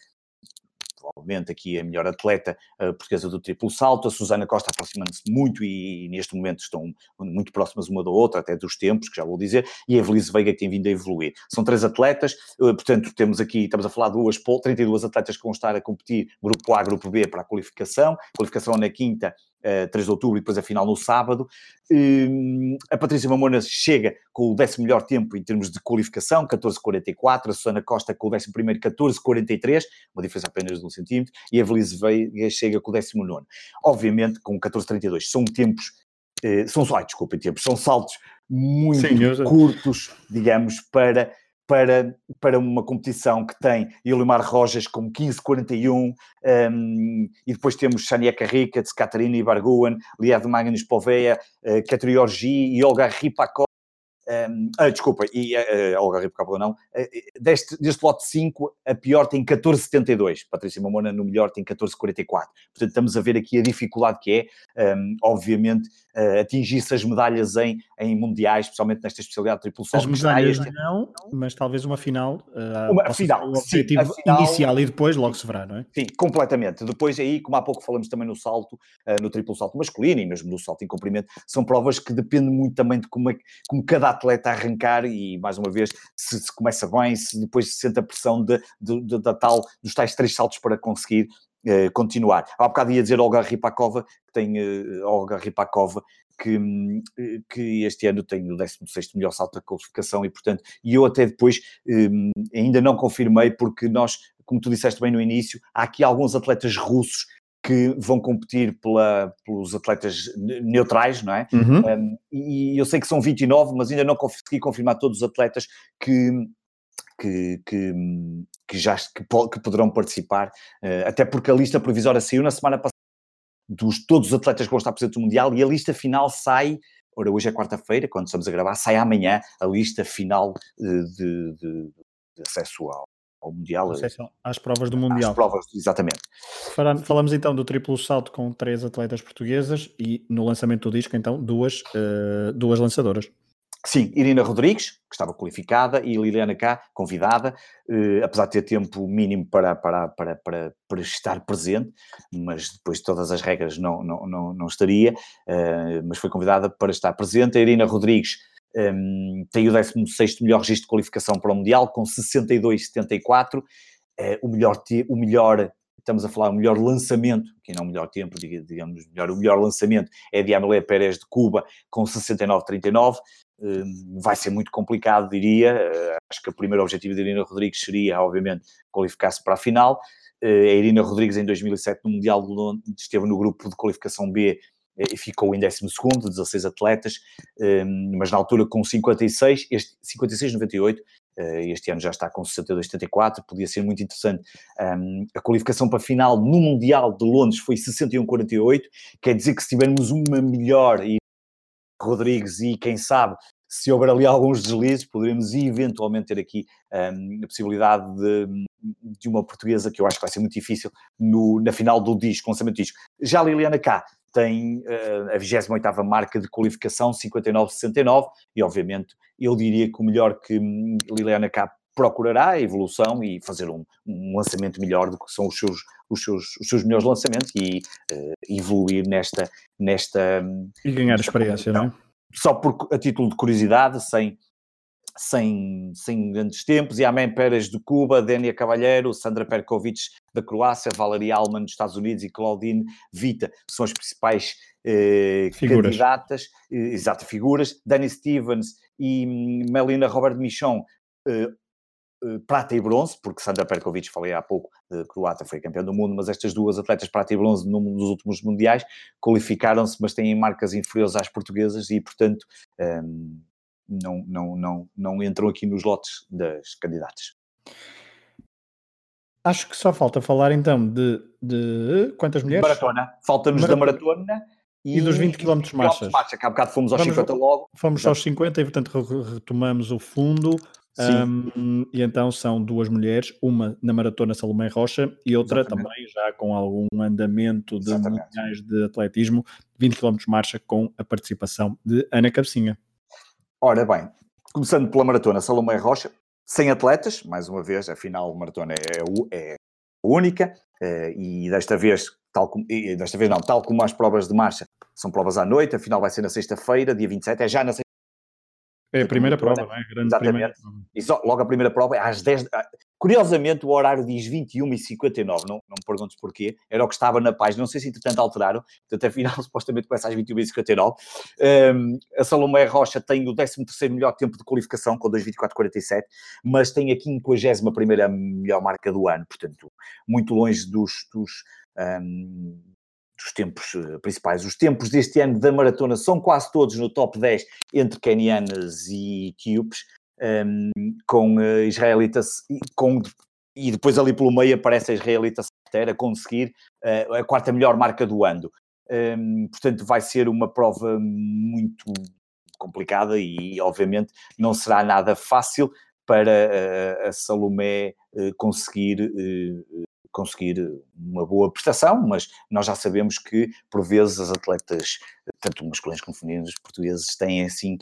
Speaker 2: provavelmente aqui a melhor atleta uh, portuguesa do triplo salto, a Susana Costa aproximando-se muito e, e, neste momento estão muito próximas uma da outra, até dos tempos, que já vou dizer, e a Evelise Veiga que tem vindo a evoluir. São três atletas, uh, portanto temos aqui, estamos a falar de duas, 32 atletas que vão estar a competir, grupo A, grupo B para a qualificação, qualificação na quinta, 3 eh, de outubro e depois a final no sábado. Hum, a Patrícia Mamona chega com o décimo melhor tempo em termos de qualificação, 14,44. A Susana Costa com o décimo primeiro, 14,43, uma diferença apenas de um centímetro. E a Velise Veiga chega com o décimo nono. Obviamente, com 14,32. São tempos, eh, são, ai, desculpem, tempos, são saltos muito Sim, curtos, digamos, para para, para uma competição que tem Ilimar Rojas com 15,41 um, e depois temos Shania Carrica, Catarina Ibarguen, Liad Magnus Poveia, uh, Catriorgi e Olga Ripakov um, ah, desculpa, e uh, Olga Ribeiro não. Uh, deste, deste lote 5, a pior tem 14,72. Patrícia Mamona no melhor tem 14,44. Portanto, estamos a ver aqui a dificuldade que é, um, obviamente, uh, atingir-se as medalhas em, em mundiais, especialmente nesta especialidade triplo
Speaker 1: As medalhas este... não, mas talvez uma final.
Speaker 2: Uh, uma final,
Speaker 1: o objetivo sim, final, inicial e depois logo se verá, não é?
Speaker 2: Sim, completamente. Depois aí, como há pouco falamos também no salto, no triplo salto masculino e mesmo no salto em comprimento, são provas que dependem muito também de como, é, como cada atleta arrancar e, mais uma vez, se, se começa bem, se depois se sente a pressão de, de, de, da tal, dos tais três saltos para conseguir eh, continuar. Há bocado ia dizer Olga Ripakova, que tem uh, Olga Ripakova, que, que este ano tem o 16 melhor salto da qualificação e, portanto, e eu até depois ainda não confirmei, porque nós, como tu disseste bem no início, há aqui alguns atletas russos que vão competir pela, pelos atletas neutrais, não é? Uhum. Um, e eu sei que são 29, mas ainda não consegui confirmar todos os atletas que, que, que, que já que, que poderão participar, uh, até porque a lista provisória saiu na semana passada dos todos os atletas que vão estar presentes no Mundial e a lista final sai, ora hoje é quarta-feira, quando estamos a gravar, sai amanhã a lista final uh, de, de, de, acesso ao, ao Mundial.
Speaker 1: Às provas do Mundial.
Speaker 2: Às provas, exatamente.
Speaker 1: Falamos então do triplo salto com três atletas portuguesas e no lançamento do disco, então, duas, uh, duas lançadoras.
Speaker 2: Sim, Irina Rodrigues, que estava qualificada, e Liliana K, convidada, eh, apesar de ter tempo mínimo para, para, para, para, para estar presente, mas depois de todas as regras não, não, não, não estaria, eh, mas foi convidada para estar presente. A Irina Rodrigues eh, tem o 16 melhor registro de qualificação para o Mundial, com 62,74. Eh, o, melhor, o melhor estamos a falar o melhor lançamento, que não o melhor tempo, digamos, melhor, o melhor lançamento é de Amélie Pérez de Cuba, com 69,39. Hum, vai ser muito complicado, diria. Eh, acho que o primeiro objetivo de Irina Rodrigues seria, obviamente, qualificar-se para a final. Eh, a Irina Rodrigues, em 2007, no Mundial de Londres, esteve no grupo de qualificação B e ficou em 12 segundo, 16 atletas, hum, mas na altura com 56, este 56,98, este ano já está com 62,74, podia ser muito interessante. Hum, a qualificação para a final no Mundial de Londres foi 61,48, quer dizer que se tivermos uma melhor e Rodrigues e quem sabe se houver ali alguns deslizes, poderemos eventualmente ter aqui um, a possibilidade de, de, uma portuguesa que eu acho que vai ser muito difícil no, na final do disco, lançamento do disco. Já a Liliana K tem uh, a 28ª marca de qualificação, 59,69, e obviamente eu diria que o melhor que hum, Liliana K procurará a evolução e fazer um, um, lançamento melhor do que são os seus, os seus, os seus melhores lançamentos e uh, evoluir nesta, nesta... Hum,
Speaker 1: e ganhar experiência, não é?
Speaker 2: Só por, a título de curiosidade, sem, sem, sem grandes tempos, e Amém Pérez de Cuba, Denia Cavalheiro, Sandra Perkovic da Croácia, Valeria Alman dos Estados Unidos e Claudine Vita são as principais eh, candidatas, eh, exato, figuras, Danny Stevens e hum, Melina Robert Michon eh, eh, prata e bronze, porque Sandra Perkovic, falei há pouco, de croata, foi campeã do mundo, mas estas duas atletas prata e bronze nos últimos mundiais qualificaram-se, mas têm marcas inferiores às portuguesas e, portanto, um, ehm, não, não, não, não entram aqui nos lotes das candidatas.
Speaker 1: Acho que só falta falar então de, de quantas mulheres?
Speaker 2: Maratona. Falta-nos da maratona
Speaker 1: e, e, dos 20 km de marcha.
Speaker 2: marcha. Que há bocado fomos aos Vamos, 50 logo.
Speaker 1: Fomos aos 50 e, portanto, retomamos o fundo. Um, e então são duas mulheres, uma na maratona Salomé Rocha e outra Exatamente. também já com algum andamento de mundiais de atletismo, 20 km de marcha com a participação de Ana Cabecinha.
Speaker 2: Ora bem, começando pela maratona Salomé Rocha, sem atletas, mais uma vez, a final maratona é, é única eh, e desta vez, tal como, desta vez não, tal como as provas de marcha, são provas à noite, a final vai ser na sexta-feira, dia 27, é já na
Speaker 1: é a primeira prova, não é? Grande
Speaker 2: Exatamente. Primeira. E só, logo a primeira prova é às 10. Ah, curiosamente, o horário diz 21 e 59 não, não me perguntes porquê, era o que estava na página, não sei se entretanto alteraram, portanto, afinal, supostamente começa às 21 e 59 um, a Salomé Rocha tem o 13 melhor tempo de qualificação, com 2,24,47, mas tem a 51 melhor marca do ano, portanto, muito longe dos, dos um, dos tempos eh, principais. Os tempos deste ano da maratona são quase todos no top 10 entre kenianas e etíopes, um, com uh, israelitas, com, e depois ali pelo meio aparece a israelita Sarter a conseguir uh, a quarta melhor marca do ano. Um, portanto, vai ser uma prova muito complicada e, obviamente, não será nada fácil para uh, a Salomé conseguir conseguir uma boa prestação, mas nós já sabemos que, por vezes, as atletas, tanto masculinos como femininos, portugueses, têm assim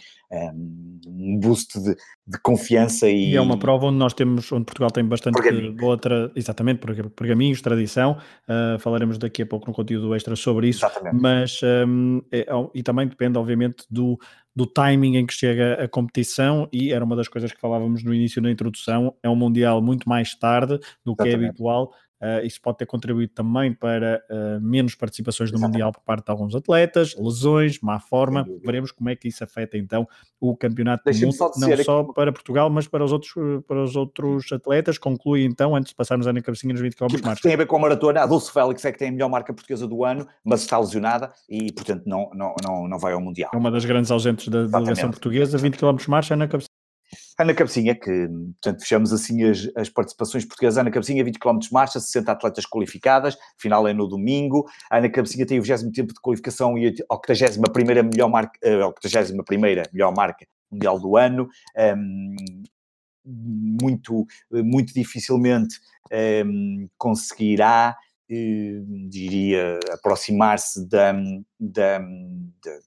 Speaker 2: um boost de, de confiança e...
Speaker 1: e... é uma prova onde nós temos, onde Portugal tem bastante boa, tra... exatamente, pergaminhos, tradição, uh, falaremos daqui a pouco no conteúdo extra sobre isso, exatamente. mas um, é, e também depende, obviamente, do, do timing em que chega a competição e era uma das coisas que falávamos no início da introdução, é um Mundial muito mais tarde do Exatamente. que é habitual Uh, isso pode ter contribuído também para uh, menos participações no Mundial por parte de alguns atletas, lesões, má forma. Veremos como é que isso afeta então o campeonato do mundo, só não só que... para Portugal, mas para os outros, para os outros atletas. Conclui então, antes de passarmos a Ana Cabecinha nos 20 km.
Speaker 2: Tem a ver com a maratona. A Dulce Félix é que tem a melhor marca portuguesa do ano, mas está lesionada e, portanto, não, não, não, não vai ao Mundial.
Speaker 1: É uma das grandes ausentes da delegação portuguesa. 20 km de marcha, Ana Cabecinha.
Speaker 2: Ana Cabecinha, que portanto, fechamos assim as, as participações portuguesas. Ana Cabecinha, 20 km de marcha, 60 atletas qualificadas, final é no domingo. Ana Cabecinha tem o 20 tempo de qualificação e a 81 melhor marca, a 81 melhor marca mundial do ano. Um, muito, muito dificilmente um, conseguirá, uh, diria, aproximar-se da, da, da,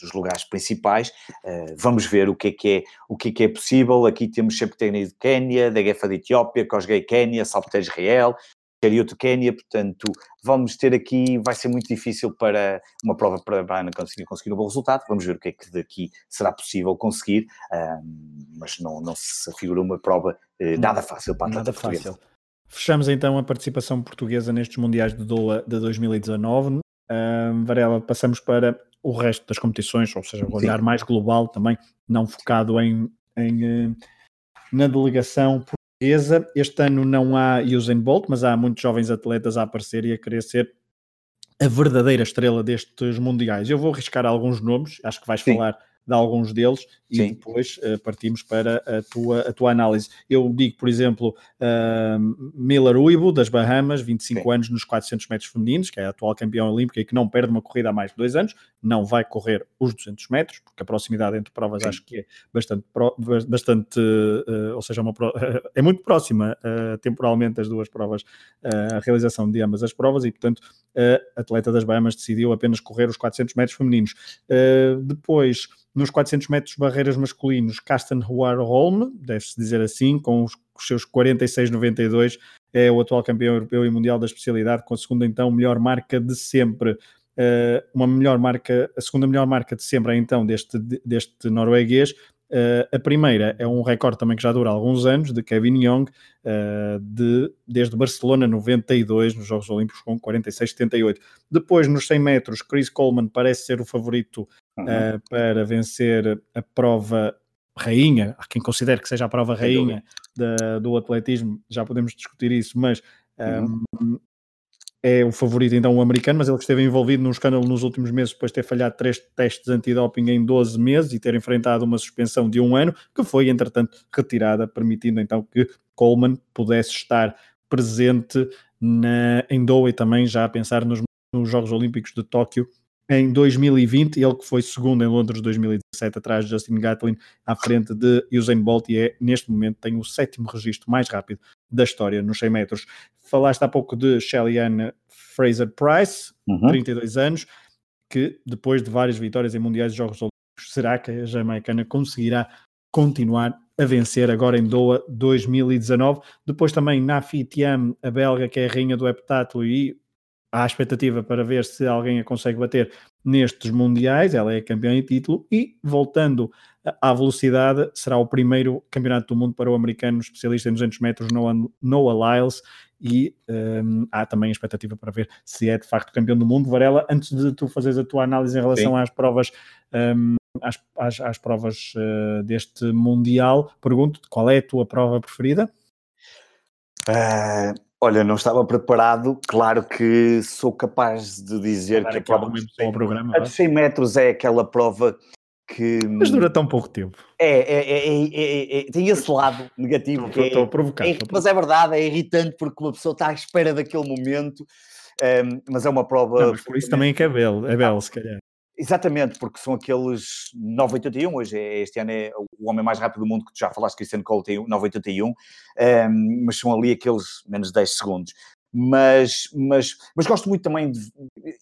Speaker 2: dos lugares principais. Uh, vamos ver o que é que é, o que é, que é possível. Aqui temos sempre de Quênia, da Guefa da Etiópia, Cosgay Quênia, Salpeter Israel, Carioto Quênia, portanto, vamos ter aqui, vai ser muito difícil para uma prova para a Ana conseguir, conseguir um bom resultado, vamos ver o que é que daqui será possível conseguir, mas não, não se figura uma prova uh, nada fácil para a Nada fácil.
Speaker 1: Fechamos então a participação portuguesa nestes Mundiais de Doha de 2019. Um, Varela, passamos para o resto das competições, ou seja, o olhar mais global também, não focado em, em eh, na delegação portuguesa. Este ano não há Usain Bolt, mas há muitos jovens atletas a aparecer e a querer ser a verdadeira estrela destes mundiais. Eu vou arriscar alguns nomes, acho que vais Sim. falar de alguns deles e Sim. depois uh, partimos para a tua, a tua análise. Eu digo, por exemplo, uh, Miller Uibo, das Bahamas, 25 Sim. anos nos 400 metros femininos, que é a atual campeão olímpica e que não perde uma corrida há mais de dois anos, não vai correr os 200 metros, porque a proximidade entre provas Sim. acho que é bastante, bastante uh, ou seja, uma, é muito próxima temporalmente as duas provas, a realização de ambas as provas e, portanto, a atleta das Bahamas decidiu apenas correr os 400 metros femininos. depois, nos 400 metros barreiras masculinos, Kasten Holm, deve-se dizer assim, com os, os seus 46,92, é o atual campeão europeu e mundial da especialidade, com a segunda então melhor marca de sempre. Uh, uma melhor marca, a segunda melhor marca de sempre é então deste, deste norueguês. Uh, a primeira é um recorde também que já dura alguns anos, de Kevin Young, uh, de, desde Barcelona 92, nos Jogos Olímpicos, com 46,78. Depois, nos 100 metros, Chris Coleman parece ser o favorito uhum. uh, para vencer a prova rainha, há quem considere que seja a prova rainha da, do atletismo, já podemos discutir isso, mas um, uhum. é o favorito então o americano, mas ele que esteve envolvido num escândalo nos últimos meses depois de ter falhado três testes antidoping em 12 meses e ter enfrentado uma suspensão de um ano, que foi entretanto retirada, permitindo então que Coleman pudesse estar presente na, em Doha e também já a pensar nos, nos Jogos Olímpicos de Tóquio em 2020, ele que foi segundo em Londres 2017, atrás de Justin Gatlin, à frente de Usain Bolt, e é, neste momento, tem o sétimo registro mais rápido da história nos 100 metros. Falaste há pouco de Shelly-Ann Fraser Price, uhum. 32 anos, que depois de várias vitórias em Mundiais de Jogos Olímpicos, será que a jamaicana conseguirá continuar a vencer agora em Doha 2019? Depois também Nafi Tiam, a belga, que é a rainha do heptátulo e há expectativa para ver se alguém a consegue bater nestes mundiais. Ela é campeã em título e, voltando à velocidade, será o primeiro campeonato do mundo para o americano especialista em 200 metros, Noah, Noah Lyles. E um, há também a expectativa para ver se é de facto campeão do mundo. Varela, antes de tu fazeres a tua análise em relação Sim. às provas. Um, às, às, às, provas uh, deste Mundial, pergunto-te qual é a tua prova preferida?
Speaker 2: Uh, Olha, não estava preparado. Claro que sou capaz de dizer que a prova de 100, programa, a de 100 metros é aquela prova que.
Speaker 1: Mas dura tão pouco tempo.
Speaker 2: É, é, é, é tem esse lado negativo. Estou, estou a provocar. mas é verdade, é irritante porque uma pessoa está à espera daquele momento. Um, mas é uma prova. Não, mas
Speaker 1: por isso também é que é belo, é belo, se calhar.
Speaker 2: Exatamente, porque são aqueles 981, hoje é, este ano é o homem mais rápido do mundo, que tu já falaste, Cristiano Cole tem 981, um, mas são ali aqueles menos 10 segundos. Mas, mas, mas gosto muito também de,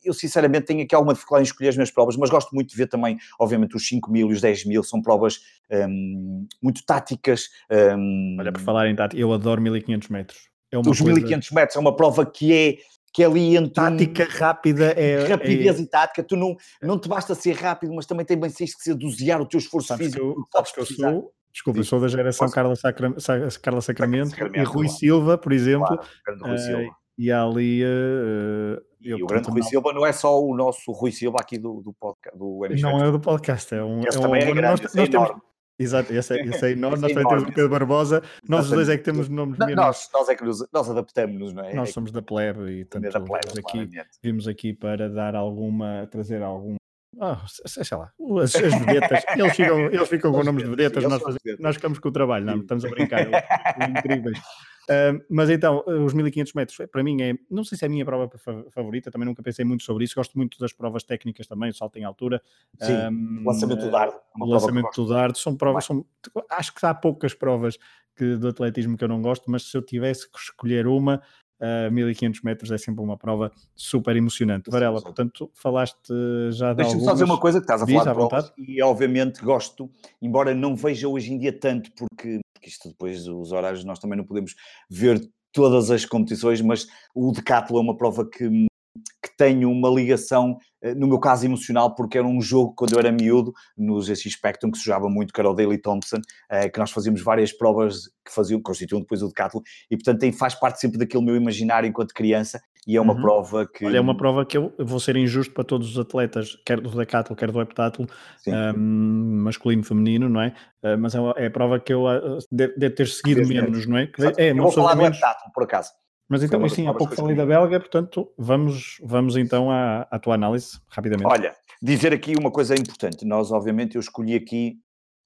Speaker 2: eu sinceramente tenho aqui alguma dificuldade em escolher as minhas provas, mas gosto muito de ver também, obviamente, os 5 mil e os 10 mil, são provas um, muito táticas. Um,
Speaker 1: Olha, por falar em tática, eu adoro 1500 metros.
Speaker 2: É os coisa... 1500 metros é uma prova que é que é ali entre
Speaker 1: tática rápida é
Speaker 2: rapidez é... e tática, tu não, não te basta ser rápido, mas também tem bem que ser dosear o teu esforço
Speaker 1: sabes
Speaker 2: físico.
Speaker 1: Que eu, sabes que eu sou, desculpa, eu sou da geração Carla, Sacra, Carla Sacramento, Sacramento, e Rui Silva, por exemplo. Claro, Rui Silva. Uh, e ali uh,
Speaker 2: e o grande Rui não... Silva não é só o nosso Rui Silva aqui do, do podcast do
Speaker 1: Não é do podcast, é um.
Speaker 2: Esse é também um, é grande, nós, nós é temos,
Speaker 1: Exato, esse é, esse é enorme. nós também temos o Pedro Barbosa, nós os dois é que temos nomes
Speaker 2: menos. Nós, nós é que nos, nós adaptamos-nos, não é?
Speaker 1: Nós somos da plebe e tanto da plebe, aqui, vimos aqui para dar alguma, trazer algum Oh, sei lá, as, as vedetas, eles ficam, eles ficam com nomes de vedetas, nós, nós ficamos com o trabalho, não, estamos a brincar, incríveis. Uh, mas então, os 1500 metros, para mim é, não sei se é a minha prova favorita, também nunca pensei muito sobre isso, gosto muito das provas técnicas também, o salto em altura.
Speaker 2: Sim, um, o lançamento do dardo.
Speaker 1: O lançamento do dardo, são provas, são, acho que há poucas provas que, do atletismo que eu não gosto, mas se eu tivesse que escolher uma, uh, 1500 metros é sempre uma prova super emocionante. Varela, portanto, falaste já
Speaker 2: de Deixa-me só dizer uma coisa que estás a falar de provas, e obviamente gosto, embora não veja hoje em dia tanto, porque, porque isto depois, os horários, nós também não podemos ver todas as competições, mas o decathlon é uma prova que que tenho uma ligação, eh, no meu caso emocional, porque era um jogo quando eu era miúdo, no GX Spectrum, que se jogava muito, que era o Daily Thompson, eh, que nós fazíamos várias provas que faziam, constituíam depois o Decathlon, e portanto faz parte sempre daquele meu imaginário enquanto criança, e é uma uhum. prova que...
Speaker 1: Olha, é uma prova que eu vou ser injusto para todos os atletas, quer do Decathlon, quer do Heptathlon, um, masculino, feminino, não é? Uh, mas é, é a prova que eu uh, deve, ter seguido menos, não é?
Speaker 2: é, eu vou falar do Heptathlon, por acaso.
Speaker 1: Mas então, sim, há pouco falei da Belga, portanto, vamos, vamos então à, à tua análise, rapidamente.
Speaker 2: Olha, dizer aqui uma coisa importante. Nós, obviamente, eu escolhi aqui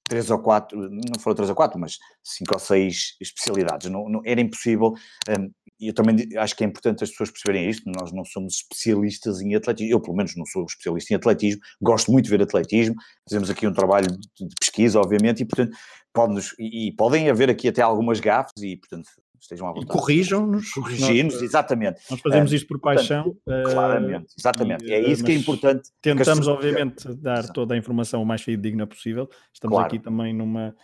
Speaker 2: três ou quatro, não foram três ou quatro, mas cinco ou seis especialidades. Não, não era impossível. Um, e eu também acho que é importante as pessoas perceberem isto. Nós não somos especialistas em atletismo. Eu, pelo menos, não sou especialista em atletismo. Gosto muito de ver atletismo. Fazemos aqui um trabalho de pesquisa, obviamente, e, portanto, pode e, e podem haver aqui até algumas gafes, e, portanto, estejam à vontade.
Speaker 1: E corrijam-nos.
Speaker 2: Corrigir-nos, exatamente.
Speaker 1: Nós fazemos isto por paixão.
Speaker 2: Portanto, claramente, exatamente. E, é isso que é importante.
Speaker 1: Tentamos, obviamente, dar toda a informação o mais fidedigna possível. Estamos claro. aqui também numa.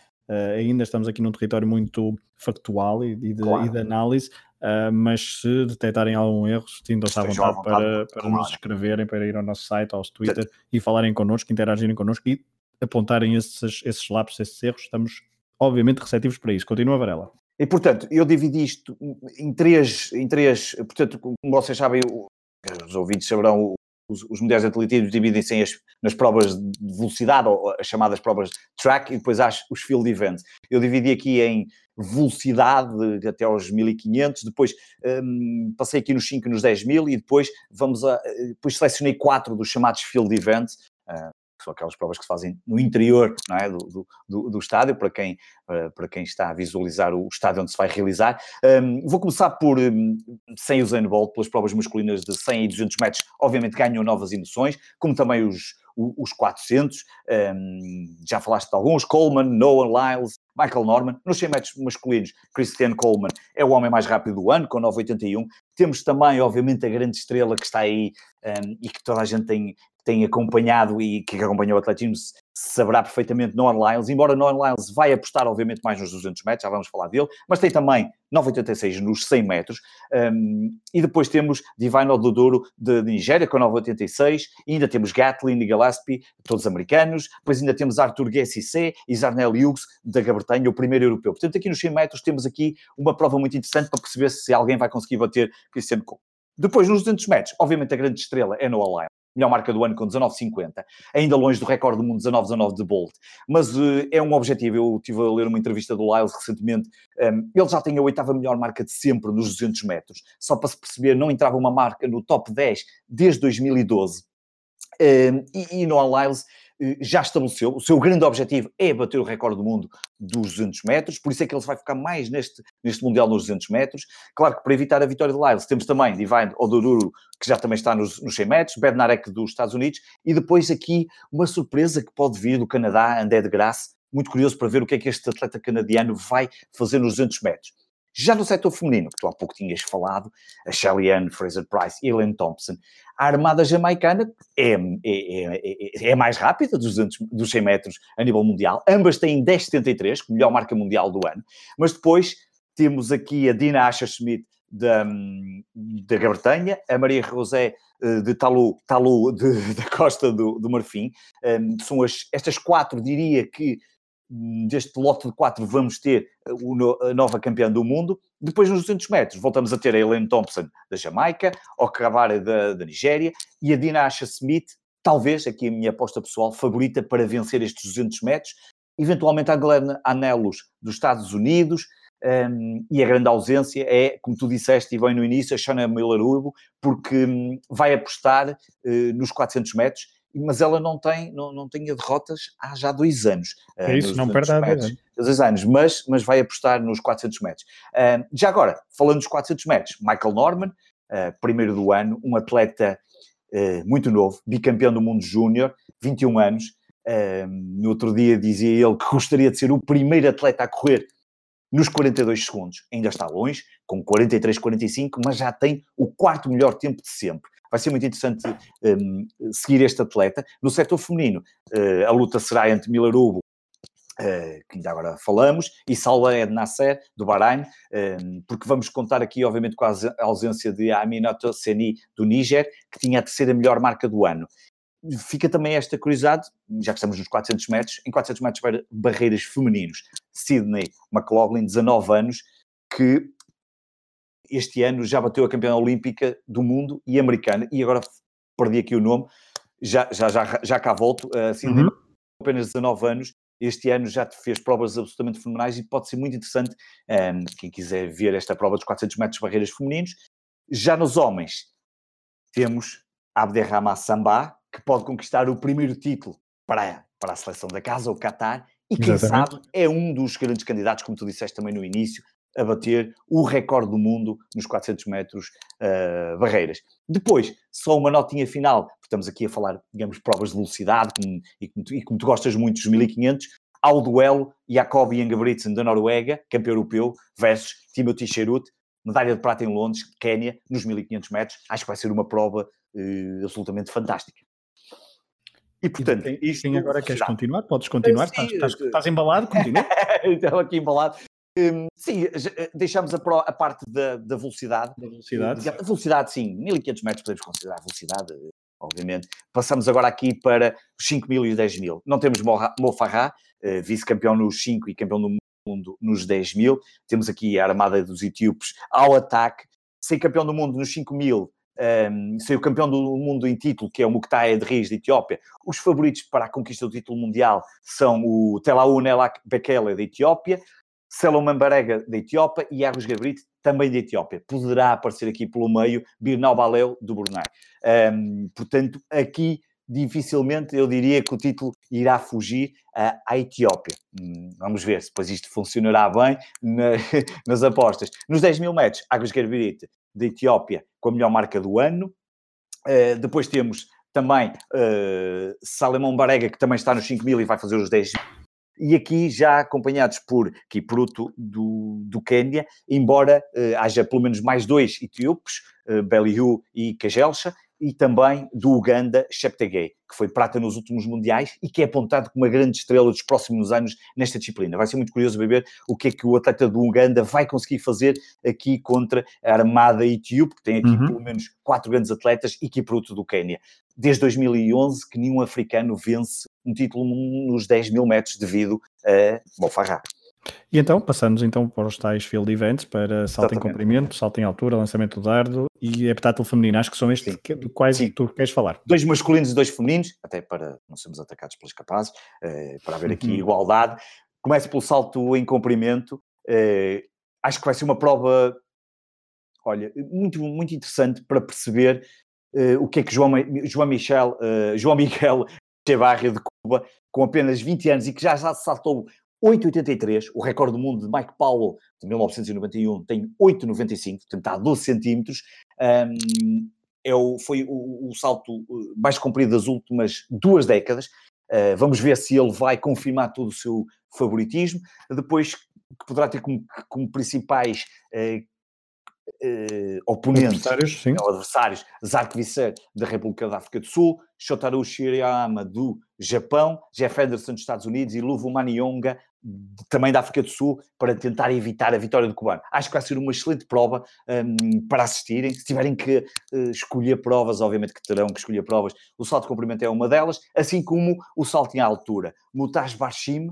Speaker 1: Ainda estamos aqui num território muito factual e, de, claro. e de, análise, uh, mas se detectarem algum erro, sintam-se à vontade, vontade, para, nos escreverem, para ir ao nosso site, ao Twitter e falarem connosco, interagirem connosco e apontarem esses, esses lapsos, esses erros. Estamos, obviamente, receptivos para isso. Continua, Varela.
Speaker 2: E, portanto, eu dividi isto em três, em três portanto, como vocês sabem, os ouvintes saberão, os, os mundiais de atletismo dividem-se nas provas de velocidade, ou as chamadas provas track, e depois há os field events. Eu dividi aqui em velocidade até aos 1500, depois um, passei aqui nos 5 e nos 10 mil, e depois vamos a, depois selecionei quatro dos chamados field events, são aquelas provas que se fazem no interior é? do, do, do, estádio, para quem, para, quem está a visualizar o estádio onde se vai realizar. Um, vou começar por um, 100 Usain Bolt, pelas provas masculinas de 100 e 200 metros, obviamente ganham novas emoções, como também os, os 400, um, já falaste de alguns, Coleman, Noah Lyles, Michael Norman, nos 100 metros masculinos, Christian Coleman é o homem mais rápido do ano, com 9,81. Temos também, obviamente, a grande estrela que está aí um, e que toda a gente tem, tem acompanhado e que acompanhou o atletismo saberá perfeitamente Noah Lyles, embora Noah Lyles vai apostar obviamente mais nos 200 metros, já vamos falar dele, mas tem também 9,86 nos 100 metros, um, e depois temos Divine Ododoro de, Nigéria com 9,86, e ainda temos Gatlin e Gillespie, todos americanos, depois ainda temos Arthur GSC e Zarnel Hughes da Grã-Bretanha, o primeiro europeu. Portanto, aqui nos 100 metros temos aqui uma prova muito interessante para perceber se alguém vai conseguir bater Cristiano Cole. Depois, nos 200 metros, obviamente a grande estrela é Noah melhor marca do ano com 19,50, ainda longe do recorde do mundo 19,19 de Bolt, mas uh, é um objetivo, eu estive a ler uma entrevista do Lyles recentemente, um, ehm, ele já tem a oitava melhor marca de sempre nos 200 metros, só para se perceber, não entrava uma marca no top 10 desde 2012, um, ehm, e, e Noah Lyles já estabeleceu, o seu grande objetivo é bater o recorde do mundo dos 200 metros, por isso é que ele vai ficar mais neste, neste Mundial nos 200 metros. Claro que para evitar a vitória de Lyles temos também Divine Odoruru, que já também está nos, nos 100 metros, Bednarek dos Estados Unidos, e depois aqui uma surpresa que pode vir do Canadá, André de Graça, muito curioso para ver o que é que este atleta canadiano vai fazer nos 200 metros. Já no setor feminino, que tu há pouco tinhas falado, a Shelly Ann Fraser Price e Ellen Thompson, a armada jamaicana é, é, é, é mais rápida dos, 200, dos 100 metros a nível mundial. Ambas têm 10,73, como melhor marca mundial do ano. Mas depois temos aqui a Dina Asher Schmidt da, da Grã-Bretanha, a Maria José eh, de Talu, Talu de, da Costa do, do Marfim. Um, são as, estas quatro, diria que deste lote de quatro vamos ter a nova campeã do mundo. Depois, nos 200 metros, voltamos a ter a Elaine Thompson da Jamaica, o Cavara da, da Nigéria e a Dina Asha Smith, talvez, aqui a minha aposta pessoal, favorita para vencer estes 200 metros. Eventualmente a Glenn Anelos dos Estados Unidos, um, e a grande ausência é, como tu disseste e bem no início, a Shana Miller-Ubo, porque um, vai apostar uh, nos 400 metros mas ela não tem, não, não tem derrotas há já dois anos.
Speaker 1: É isso, nos, não perde há dois anos.
Speaker 2: Dois anos, mas, mas vai apostar nos 400 metros. Já agora, falando dos 400 metros, Michael Norman, uh, primeiro do ano, um atleta uh, muito novo, bicampeão do mundo júnior, 21 anos. no outro dia dizia ele que gostaria de ser o primeiro atleta a correr nos 42 segundos. Ainda está longe, com 43, 45, mas já tem o quarto melhor tempo de sempre. Vai ser muito interessante um, seguir este atleta. No setor feminino, uh, a luta será entre Miller Hugo, uh, que ainda agora falamos, e Salah Ed Nasser, do Bahrein, um, porque vamos contar aqui, obviamente, com a ausência de Aminato Seni, do Níger, que tinha a terceira melhor marca do ano fica também esta curiosidade, já que estamos nos 400 metros, em 400 metros para barreiras femininos, Sidney McLaughlin, 19 anos, que este ano já bateu a campeã olímpica do mundo e americana, e agora perdi aqui o nome, já, já, já, já cá volto, Sidney uhum. apenas 19 anos, este ano já fez provas absolutamente fenomenais e pode ser muito interessante um, ehm, quem quiser ver esta prova dos 400 metros barreiras femininos. Já nos homens, temos Abderrahman Samba, que pode conquistar o primeiro título para, para a seleção da casa, o Qatar, e quem Exatamente. sabe é um dos grandes candidatos, como tu disseste também no início, a bater o recorde do mundo nos 400 metros uh, barreiras. Depois, só uma notinha final, porque estamos aqui a falar, digamos, provas de velocidade, como, e, como tu, e, como tu, gostas muito dos 1500, ao duelo Jakob Ingebrigtsen da Noruega, campeão europeu, versus Timothy Cherut, medalha de prata em Londres, Quénia, nos 1500 metros. Acho que vai ser uma prova uh, absolutamente fantástica.
Speaker 1: E portanto, e, isto. Sim, agora queres continuar? Podes continuar? Sim, estás, estás, estás, embalado? Continua.
Speaker 2: Estou aqui embalado. Um, sim, eh, deixamos a, pro, a parte da, da, velocidade.
Speaker 1: Da velocidade.
Speaker 2: A velocidade, sim, 1500 metros podemos considerar velocidade, obviamente. Passamos agora aqui para os 5000 e os 10 mil. Não temos Mo Farah, uh, vice-campeão nos 5 e campeão do mundo nos 10 mil. Temos aqui a armada dos etíopes ao ataque. Sem campeão do mundo nos 5 mil, um, saiu campeão do mundo em título, que é o Mukhtar Edris, da Etiópia. Os favoritos para a conquista do título mundial são o Telaou Nelak Bekele, da Etiópia, Selman Barega, da Etiópia, e Arros Gabrit, também da Etiópia. Poderá aparecer aqui pelo meio Birnau Baleu, do Brunei. Um, portanto, aqui dificilmente eu diria que o título irá fugir uh, à Etiópia. Hum, vamos ver se depois isto funcionará bem na, nas apostas. Nos 10 mil metros, Águas Garbirit da Etiópia com a melhor marca do ano. Uh, depois temos também uh, Salemão Barega, que também está nos 5 mil e vai fazer os 10 e aqui já acompanhados por Kipruto do, do Quênia, embora uh, haja pelo menos mais dois etíopes, uh, Belihu e Kajelcha, e também do Uganda, Cheptegei, que foi prata nos últimos mundiais e que é apontado como uma grande estrela dos próximos anos nesta disciplina. Vai ser muito curioso ver o que é que o atleta do Uganda vai conseguir fazer aqui contra a Armada Etíope, que tem aqui uhum. pelo menos quatro grandes atletas e Kipruto do Quênia. Desde 2011 que nenhum africano vence um título nos 10 mil metros devido a Mofarra.
Speaker 1: E então, passamos então para os tais field events, para salto Exatamente. em comprimento, salto em altura, lançamento do dardo e heptátil feminino. Acho que são estes que, de quais Sim. tu queres falar.
Speaker 2: Dois masculinos e dois femininos, até para não sermos atacados pelos capazes, eh, para haver aqui uhum. igualdade. Começa pelo salto em comprimento. Eh, acho que vai ser uma prova, olha, muito, muito interessante para perceber eh, o que é que João, João Michel, João Miguel Chevarria de Cuba, com apenas 20 anos e que já, já saltou 8,83, o recorde do mundo de Mike Powell de 1991 tem 8,95, portanto está a 12 centímetros. Um, é o, foi o, o, salto uh, mais comprido das últimas duas décadas. Uh, vamos ver se ele vai confirmar todo o seu favoritismo. Depois, que poderá ter como, como principais uh, uh, oponentes,
Speaker 1: adversários, sim.
Speaker 2: Adversários Zark Visser, da República da África do Sul, Shotaro Shirayama, do Japão, Jeff Anderson, dos Estados Unidos, e Luvo Manionga, também da África do Sul, para tentar evitar a vitória do cubano. Acho que vai ser uma excelente prova um, para assistirem. Se tiverem que uh, escolher provas, obviamente que terão que escolher provas, o salto de comprimento é uma delas, assim como o salto em altura. Mutaz Bashim,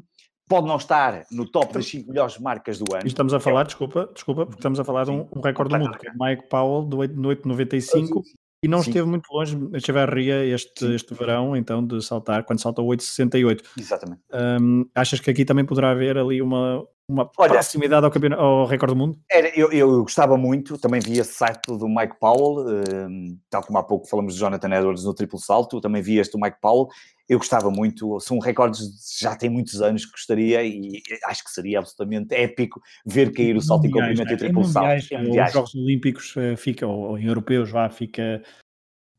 Speaker 2: pode não estar no top das 5 melhores marcas do ano.
Speaker 1: E estamos a falar, é. desculpa, desculpa, porque estamos a falar de um, um recorde do mundo, que é Mike Powell, do 8,95, e não Sim. esteve muito longe, Echeverria, este, este verão, então, de saltar, quando salta 8,68.
Speaker 2: Exatamente.
Speaker 1: Um, achas que aqui também poderá haver ali uma, uma Olha, proximidade ao, campeonato, ao recorde do mundo?
Speaker 2: Era, eu, eu gostava muito, também vi esse site do Mike Powell, uh, tal como há pouco falamos de Jonathan Edwards no triplo salto, também vi este do Mike Powell, eu gostava muito, são recordes já tem muitos anos que gostaria e acho que seria absolutamente épico ver cair o salto mundiais, em comprimento e o triplo salto.
Speaker 1: Em mundiais. Os Jogos Olímpicos uh, fica, ou, ou, em europeus vá, fica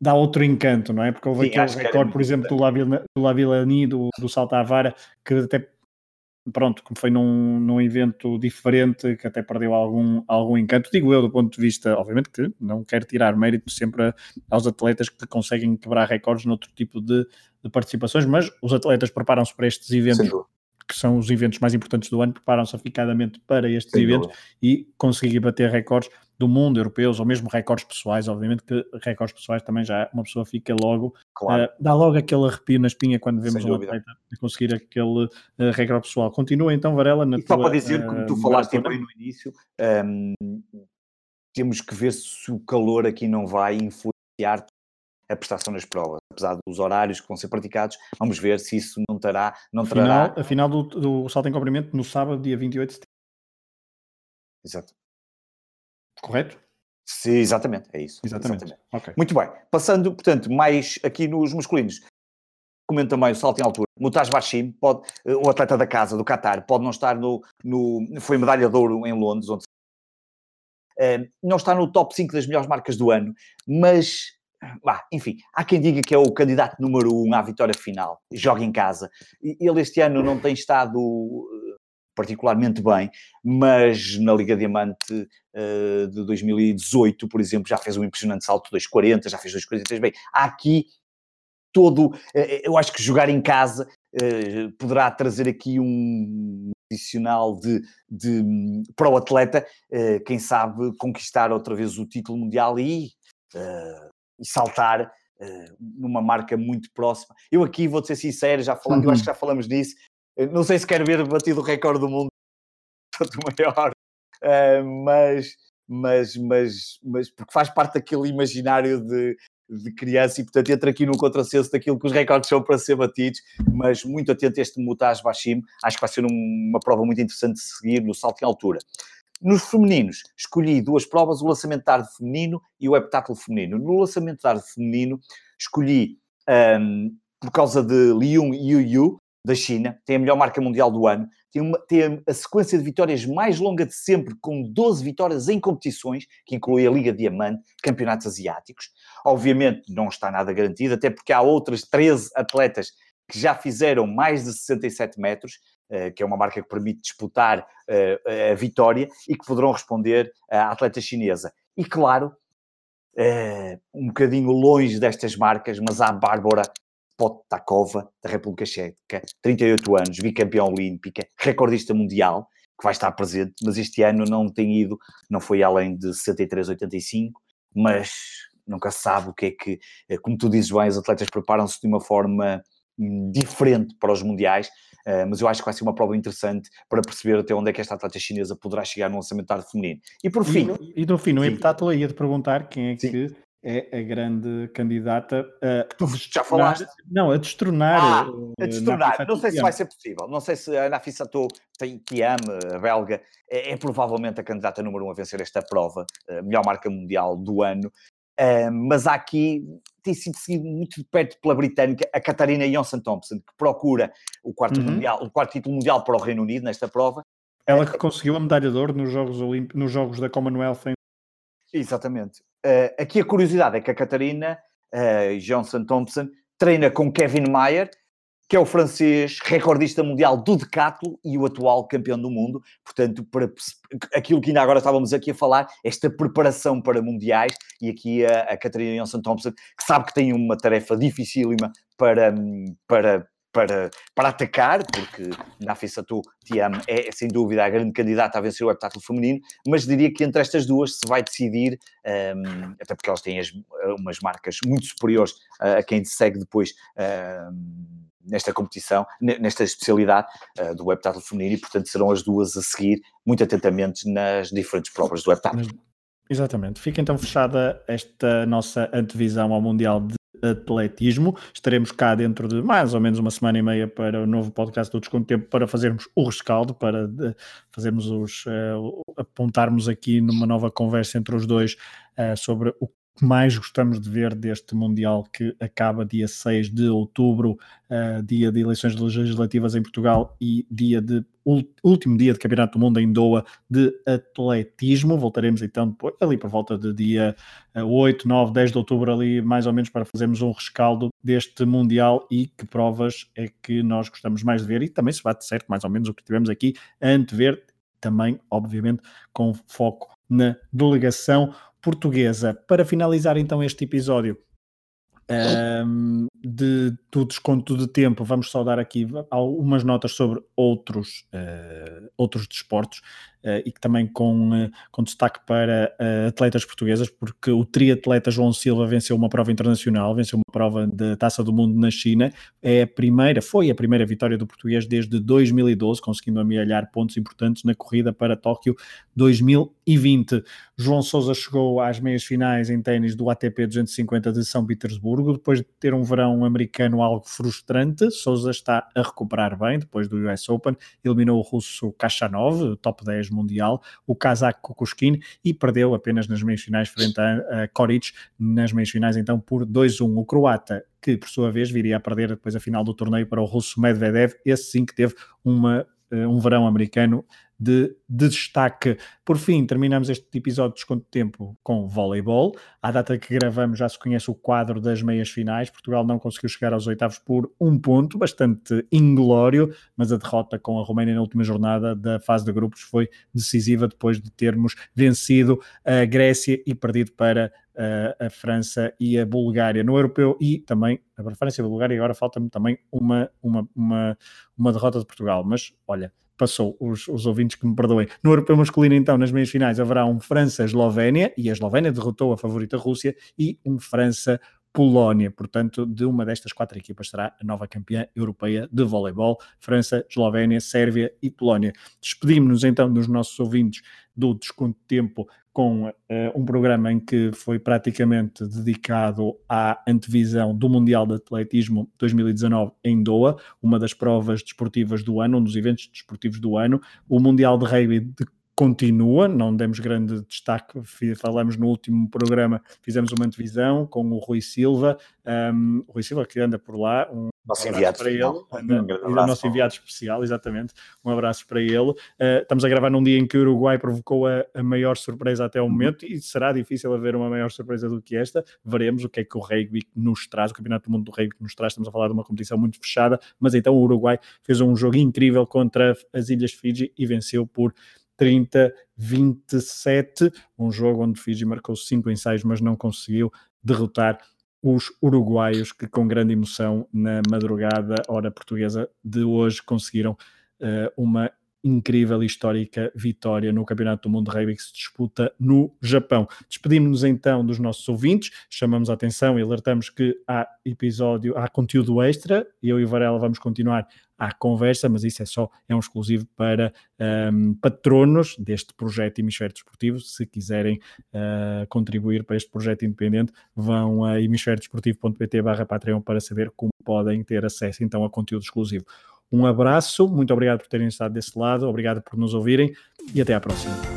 Speaker 1: dá outro encanto, não é? Porque houve Sim, aquele recorde, por exemplo, do Lavilani, do, do salto à vara, que até pronto, como foi num, num evento diferente que até perdeu algum, algum encanto, digo eu, do ponto de vista, obviamente que não quero tirar mérito sempre aos atletas que conseguem quebrar recordes noutro tipo de, de participações, mas os atletas preparam-se para estes eventos que são os eventos mais importantes do ano, preparam-se aficadamente para estes Sem eventos dúvida. e conseguir bater recordes do mundo, europeus, ou mesmo recordes pessoais, obviamente que recordes pessoais também já uma pessoa fica logo, claro. uh, dá logo aquele arrepio na espinha quando vemos um atleta conseguir aquele uh, recorde pessoal. Continua então, Varela, na
Speaker 2: e tua, Só para dizer, como tu uh, falaste também no início, um, temos que ver se o calor aqui não vai influenciar a prestação nas provas, apesar dos horários que vão ser praticados, vamos ver se isso não terá, não
Speaker 1: terá... A final do, do salto em comprimento no sábado, dia 28 de setembro.
Speaker 2: Exato.
Speaker 1: Correto?
Speaker 2: Sim, exatamente, é isso.
Speaker 1: Exatamente. exatamente.
Speaker 2: Okay. Muito bem. Passando, portanto, mais aqui nos masculinos. Comenta também o salto em altura. Mutaz Bashim, pode, eh, o atleta da casa, do Qatar, pode não estar no, no. Foi medalha de ouro em Londres, onde. Uh, não está no top 5 das melhores marcas do ano, mas bah, enfim, há quem diga que é o candidato número um à vitória final, joga em casa. Ele este ano não tem estado eh, particularmente bem, mas na Liga Diamante uh, de 2018, por exemplo, já fez um impressionante salto 2,40, já fez 2,43 bem. Há aqui todo, uh, eu acho que jogar em casa uh, poderá trazer aqui um adicional de, de para o atleta, quem sabe conquistar outra vez o título mundial e e saltar uh, numa marca muito próxima. Eu aqui vou ser sincero, já falando, uhum. eu acho que já falamos disso. Não sei se quero ver batido o recorde do mundo tanto maior, uh, mas, mas, mas, mas porque faz parte daquele imaginário de, de criança e portanto entra aqui no contrassenso daquilo que os recordes são para ser batidos, mas muito atento a este Mutaj Bashim, acho que vai ser uma prova muito interessante de seguir no salto em altura. Nos femininos, escolhi duas provas, o lançamento de feminino e o heptáculo feminino. No lançamento de feminino, escolhi, um, por causa de Liu Yu, da China, tem a melhor marca mundial do ano, tem, uma, tem a sequência de vitórias mais longa de sempre, com 12 vitórias em competições, que inclui a Liga Diamante, campeonatos asiáticos. Obviamente não está nada garantido, até porque há outras 13 atletas que já fizeram mais de 67 metros, que é uma marca que permite disputar eh, a vitória e que poderão responder à atleta chinesa. E claro, eh, um bocadinho longe destas marcas, mas há a Bárbara Potakova, da República Checa, 38 anos, bicampeã olímpica, recordista mundial, que vai estar presente, mas este ano não tem ido, não foi além de 63,85, mas nunca se sabe o que é que, como tu dizes bem, os atletas preparam-se de uma forma diferente para os mundiais, Uh, mas eu acho que vai ser uma prova interessante para perceber até onde é que esta atleta chinesa poderá chegar no lançamento tarde feminino. E por fim.
Speaker 1: E, e no fim, no heptato, ia te perguntar quem é Sim. que é a grande candidata a.
Speaker 2: Tu já falaste?
Speaker 1: Não, a destronar.
Speaker 2: Ah, a destronar. Não sei se vai ser possível. Não sei se a Ana Fissatou tem ama, a belga, é, é, provavelmente a candidata número um a vencer esta prova, a melhor marca mundial do ano. Uh, mas há aqui tem sido seguido muito de perto pela britânica, a Catarina Johnson Thompson, que procura o quarto, uhum. mundial, o quarto título mundial para o Reino Unido nesta prova.
Speaker 1: Ela que conseguiu a medalha de ouro nos Jogos, Olimp... nos jogos da Commonwealth. Em...
Speaker 2: Exatamente. Uh, aqui a curiosidade é que a Catarina uh, Johnson Thompson treina com Kevin Mayer, que é o francês recordista mundial do decatlo e o atual campeão do mundo. Portanto, para aquilo que ainda agora estávamos aqui a falar, esta preparação para mundiais, e aqui a, a Catarina Johnson Thompson, que sabe que tem uma tarefa dificílima para, para, para, para atacar, porque Nafi Satou Tiam é, sem dúvida, a grande candidata a vencer o heptáculo feminino, mas diria que entre estas duas se vai decidir, um, até porque elas têm as, umas marcas muito superiores a, a quem segue depois. Um, nesta competição, nesta especialidade uh, do heptatlo feminino e, portanto, serão as duas a seguir muito atentamente nas diferentes provas do heptatlo.
Speaker 1: Exatamente. Fica então fechada esta nossa antevisão ao Mundial de atletismo. Estaremos cá dentro de mais ou menos uma semana e meia para o novo podcast do Desconto Tempo para fazermos o rescaldo, para fazermos os uh, apontarmos aqui numa nova conversa entre os dois uh, sobre o que mais gostamos de ver deste Mundial que acaba dia 6 de outubro, uh, dia de eleições legislativas em Portugal e dia de último dia de Campeonato do Mundo em Doha de atletismo. Voltaremos então depois, ali por volta de dia 8, 9, 10 de outubro, ali mais ou menos, para fazermos um rescaldo deste Mundial. E que provas é que nós gostamos mais de ver? E também se bate certo mais ou menos o que tivemos aqui a antever, também, obviamente, com foco na delegação portuguesa. Para finalizar então este episódio um, de, do desconto de tempo, vamos só dar aqui algumas notas sobre outros, uh, outros desportos e que também com, uh, com destaque para atletas portuguesas, porque o triatleta João Silva venceu uma prova internacional, venceu uma prova da Taça do Mundo na China, é a primeira, foi a primeira vitória do português desde 2012, conseguindo amealhar pontos importantes na corrida para Tóquio 2020. João Sousa chegou às meias finais em ténis do ATP 250 de São Petersburgo, depois de ter um verão americano algo frustrante, Sousa está a recuperar bem depois do US Open, eliminou o russo Kachanov, top 10 mundial, o cazaque Kukushkin e perdeu apenas nas meias finais frente a, a Koric, nas meias finais então por 2-1. O croata que por sua vez viria a perder depois a final do torneio para o russo Medvedev, esse sim que teve uma, eh, um verão americano de, de, destaque. Por fim, terminamos este episódio de desconto de tempo com voleibol. À data que gravamos já se conhece o quadro das meias finais. Portugal não conseguiu chegar aos oitavos por um ponto, bastante inglório, mas a derrota com a Roménia na última jornada da fase de grupos foi decisiva depois de termos vencido a Grécia e perdido para a, a França e a Bulgária no europeu e também a França e a Bulgária. Agora falta-me também uma, uma, uma, uma derrota de Portugal, mas olha passou, os, os ouvintes que me perdoem. No europeu masculino, então, nas meias finais, haverá um França-Eslovénia, e a Eslovénia derrotou a favorita Rússia, e um França Polónia. Portanto, de uma destas quatro equipas será a nova campeã europeia de voleibol: França, Eslovénia, Sérvia e Polónia. Despedimos-nos então dos nossos ouvintes do Desconto de Tempo com uh, um programa em que foi praticamente dedicado à antevisão do Mundial de Atletismo 2019 em Doha, uma das provas desportivas do ano, um dos eventos desportivos do ano, o Mundial de Rugby de continua, não demos grande destaque, falamos no último programa, fizemos uma antevisão com o Rui Silva, um, o Rui Silva que anda por lá, um
Speaker 2: nosso enviado
Speaker 1: para ele, um nosso enviado especial, exatamente, um abraço para ele. Uh, estamos a gravar num dia em que o Uruguai provocou a, a, maior surpresa até o momento e será difícil haver uma maior surpresa do que esta, veremos o que é que o rugby nos traz, o Campeonato do Mundo do Rugby nos traz, estamos a falar de uma competição muito fechada, mas então o Uruguai fez um jogo incrível contra as Ilhas Fiji e venceu por 30-27, um jogo onde Fiji marcou cinco ensaios, mas não conseguiu derrotar os uruguaios que com grande emoção na madrugada hora portuguesa de hoje conseguiram uh, uma incrível histórica vitória no Campeonato do Mundo de Rugby que se disputa no Japão. Despedimos-nos então dos nossos ouvintes, chamamos a atenção e alertamos que há episódio, há conteúdo extra, eu e o Varela vamos continuar à conversa, mas isso é só, é um exclusivo para um, patronos deste projeto Hemisfério Desportivo. Se quiserem uh, contribuir para este projeto independente, vão a hemisfériodesportivo.pt barra Patreon para saber como podem ter acesso então a conteúdo exclusivo. Um abraço, muito obrigado por terem estado desse lado, obrigado por nos ouvirem e até à próxima.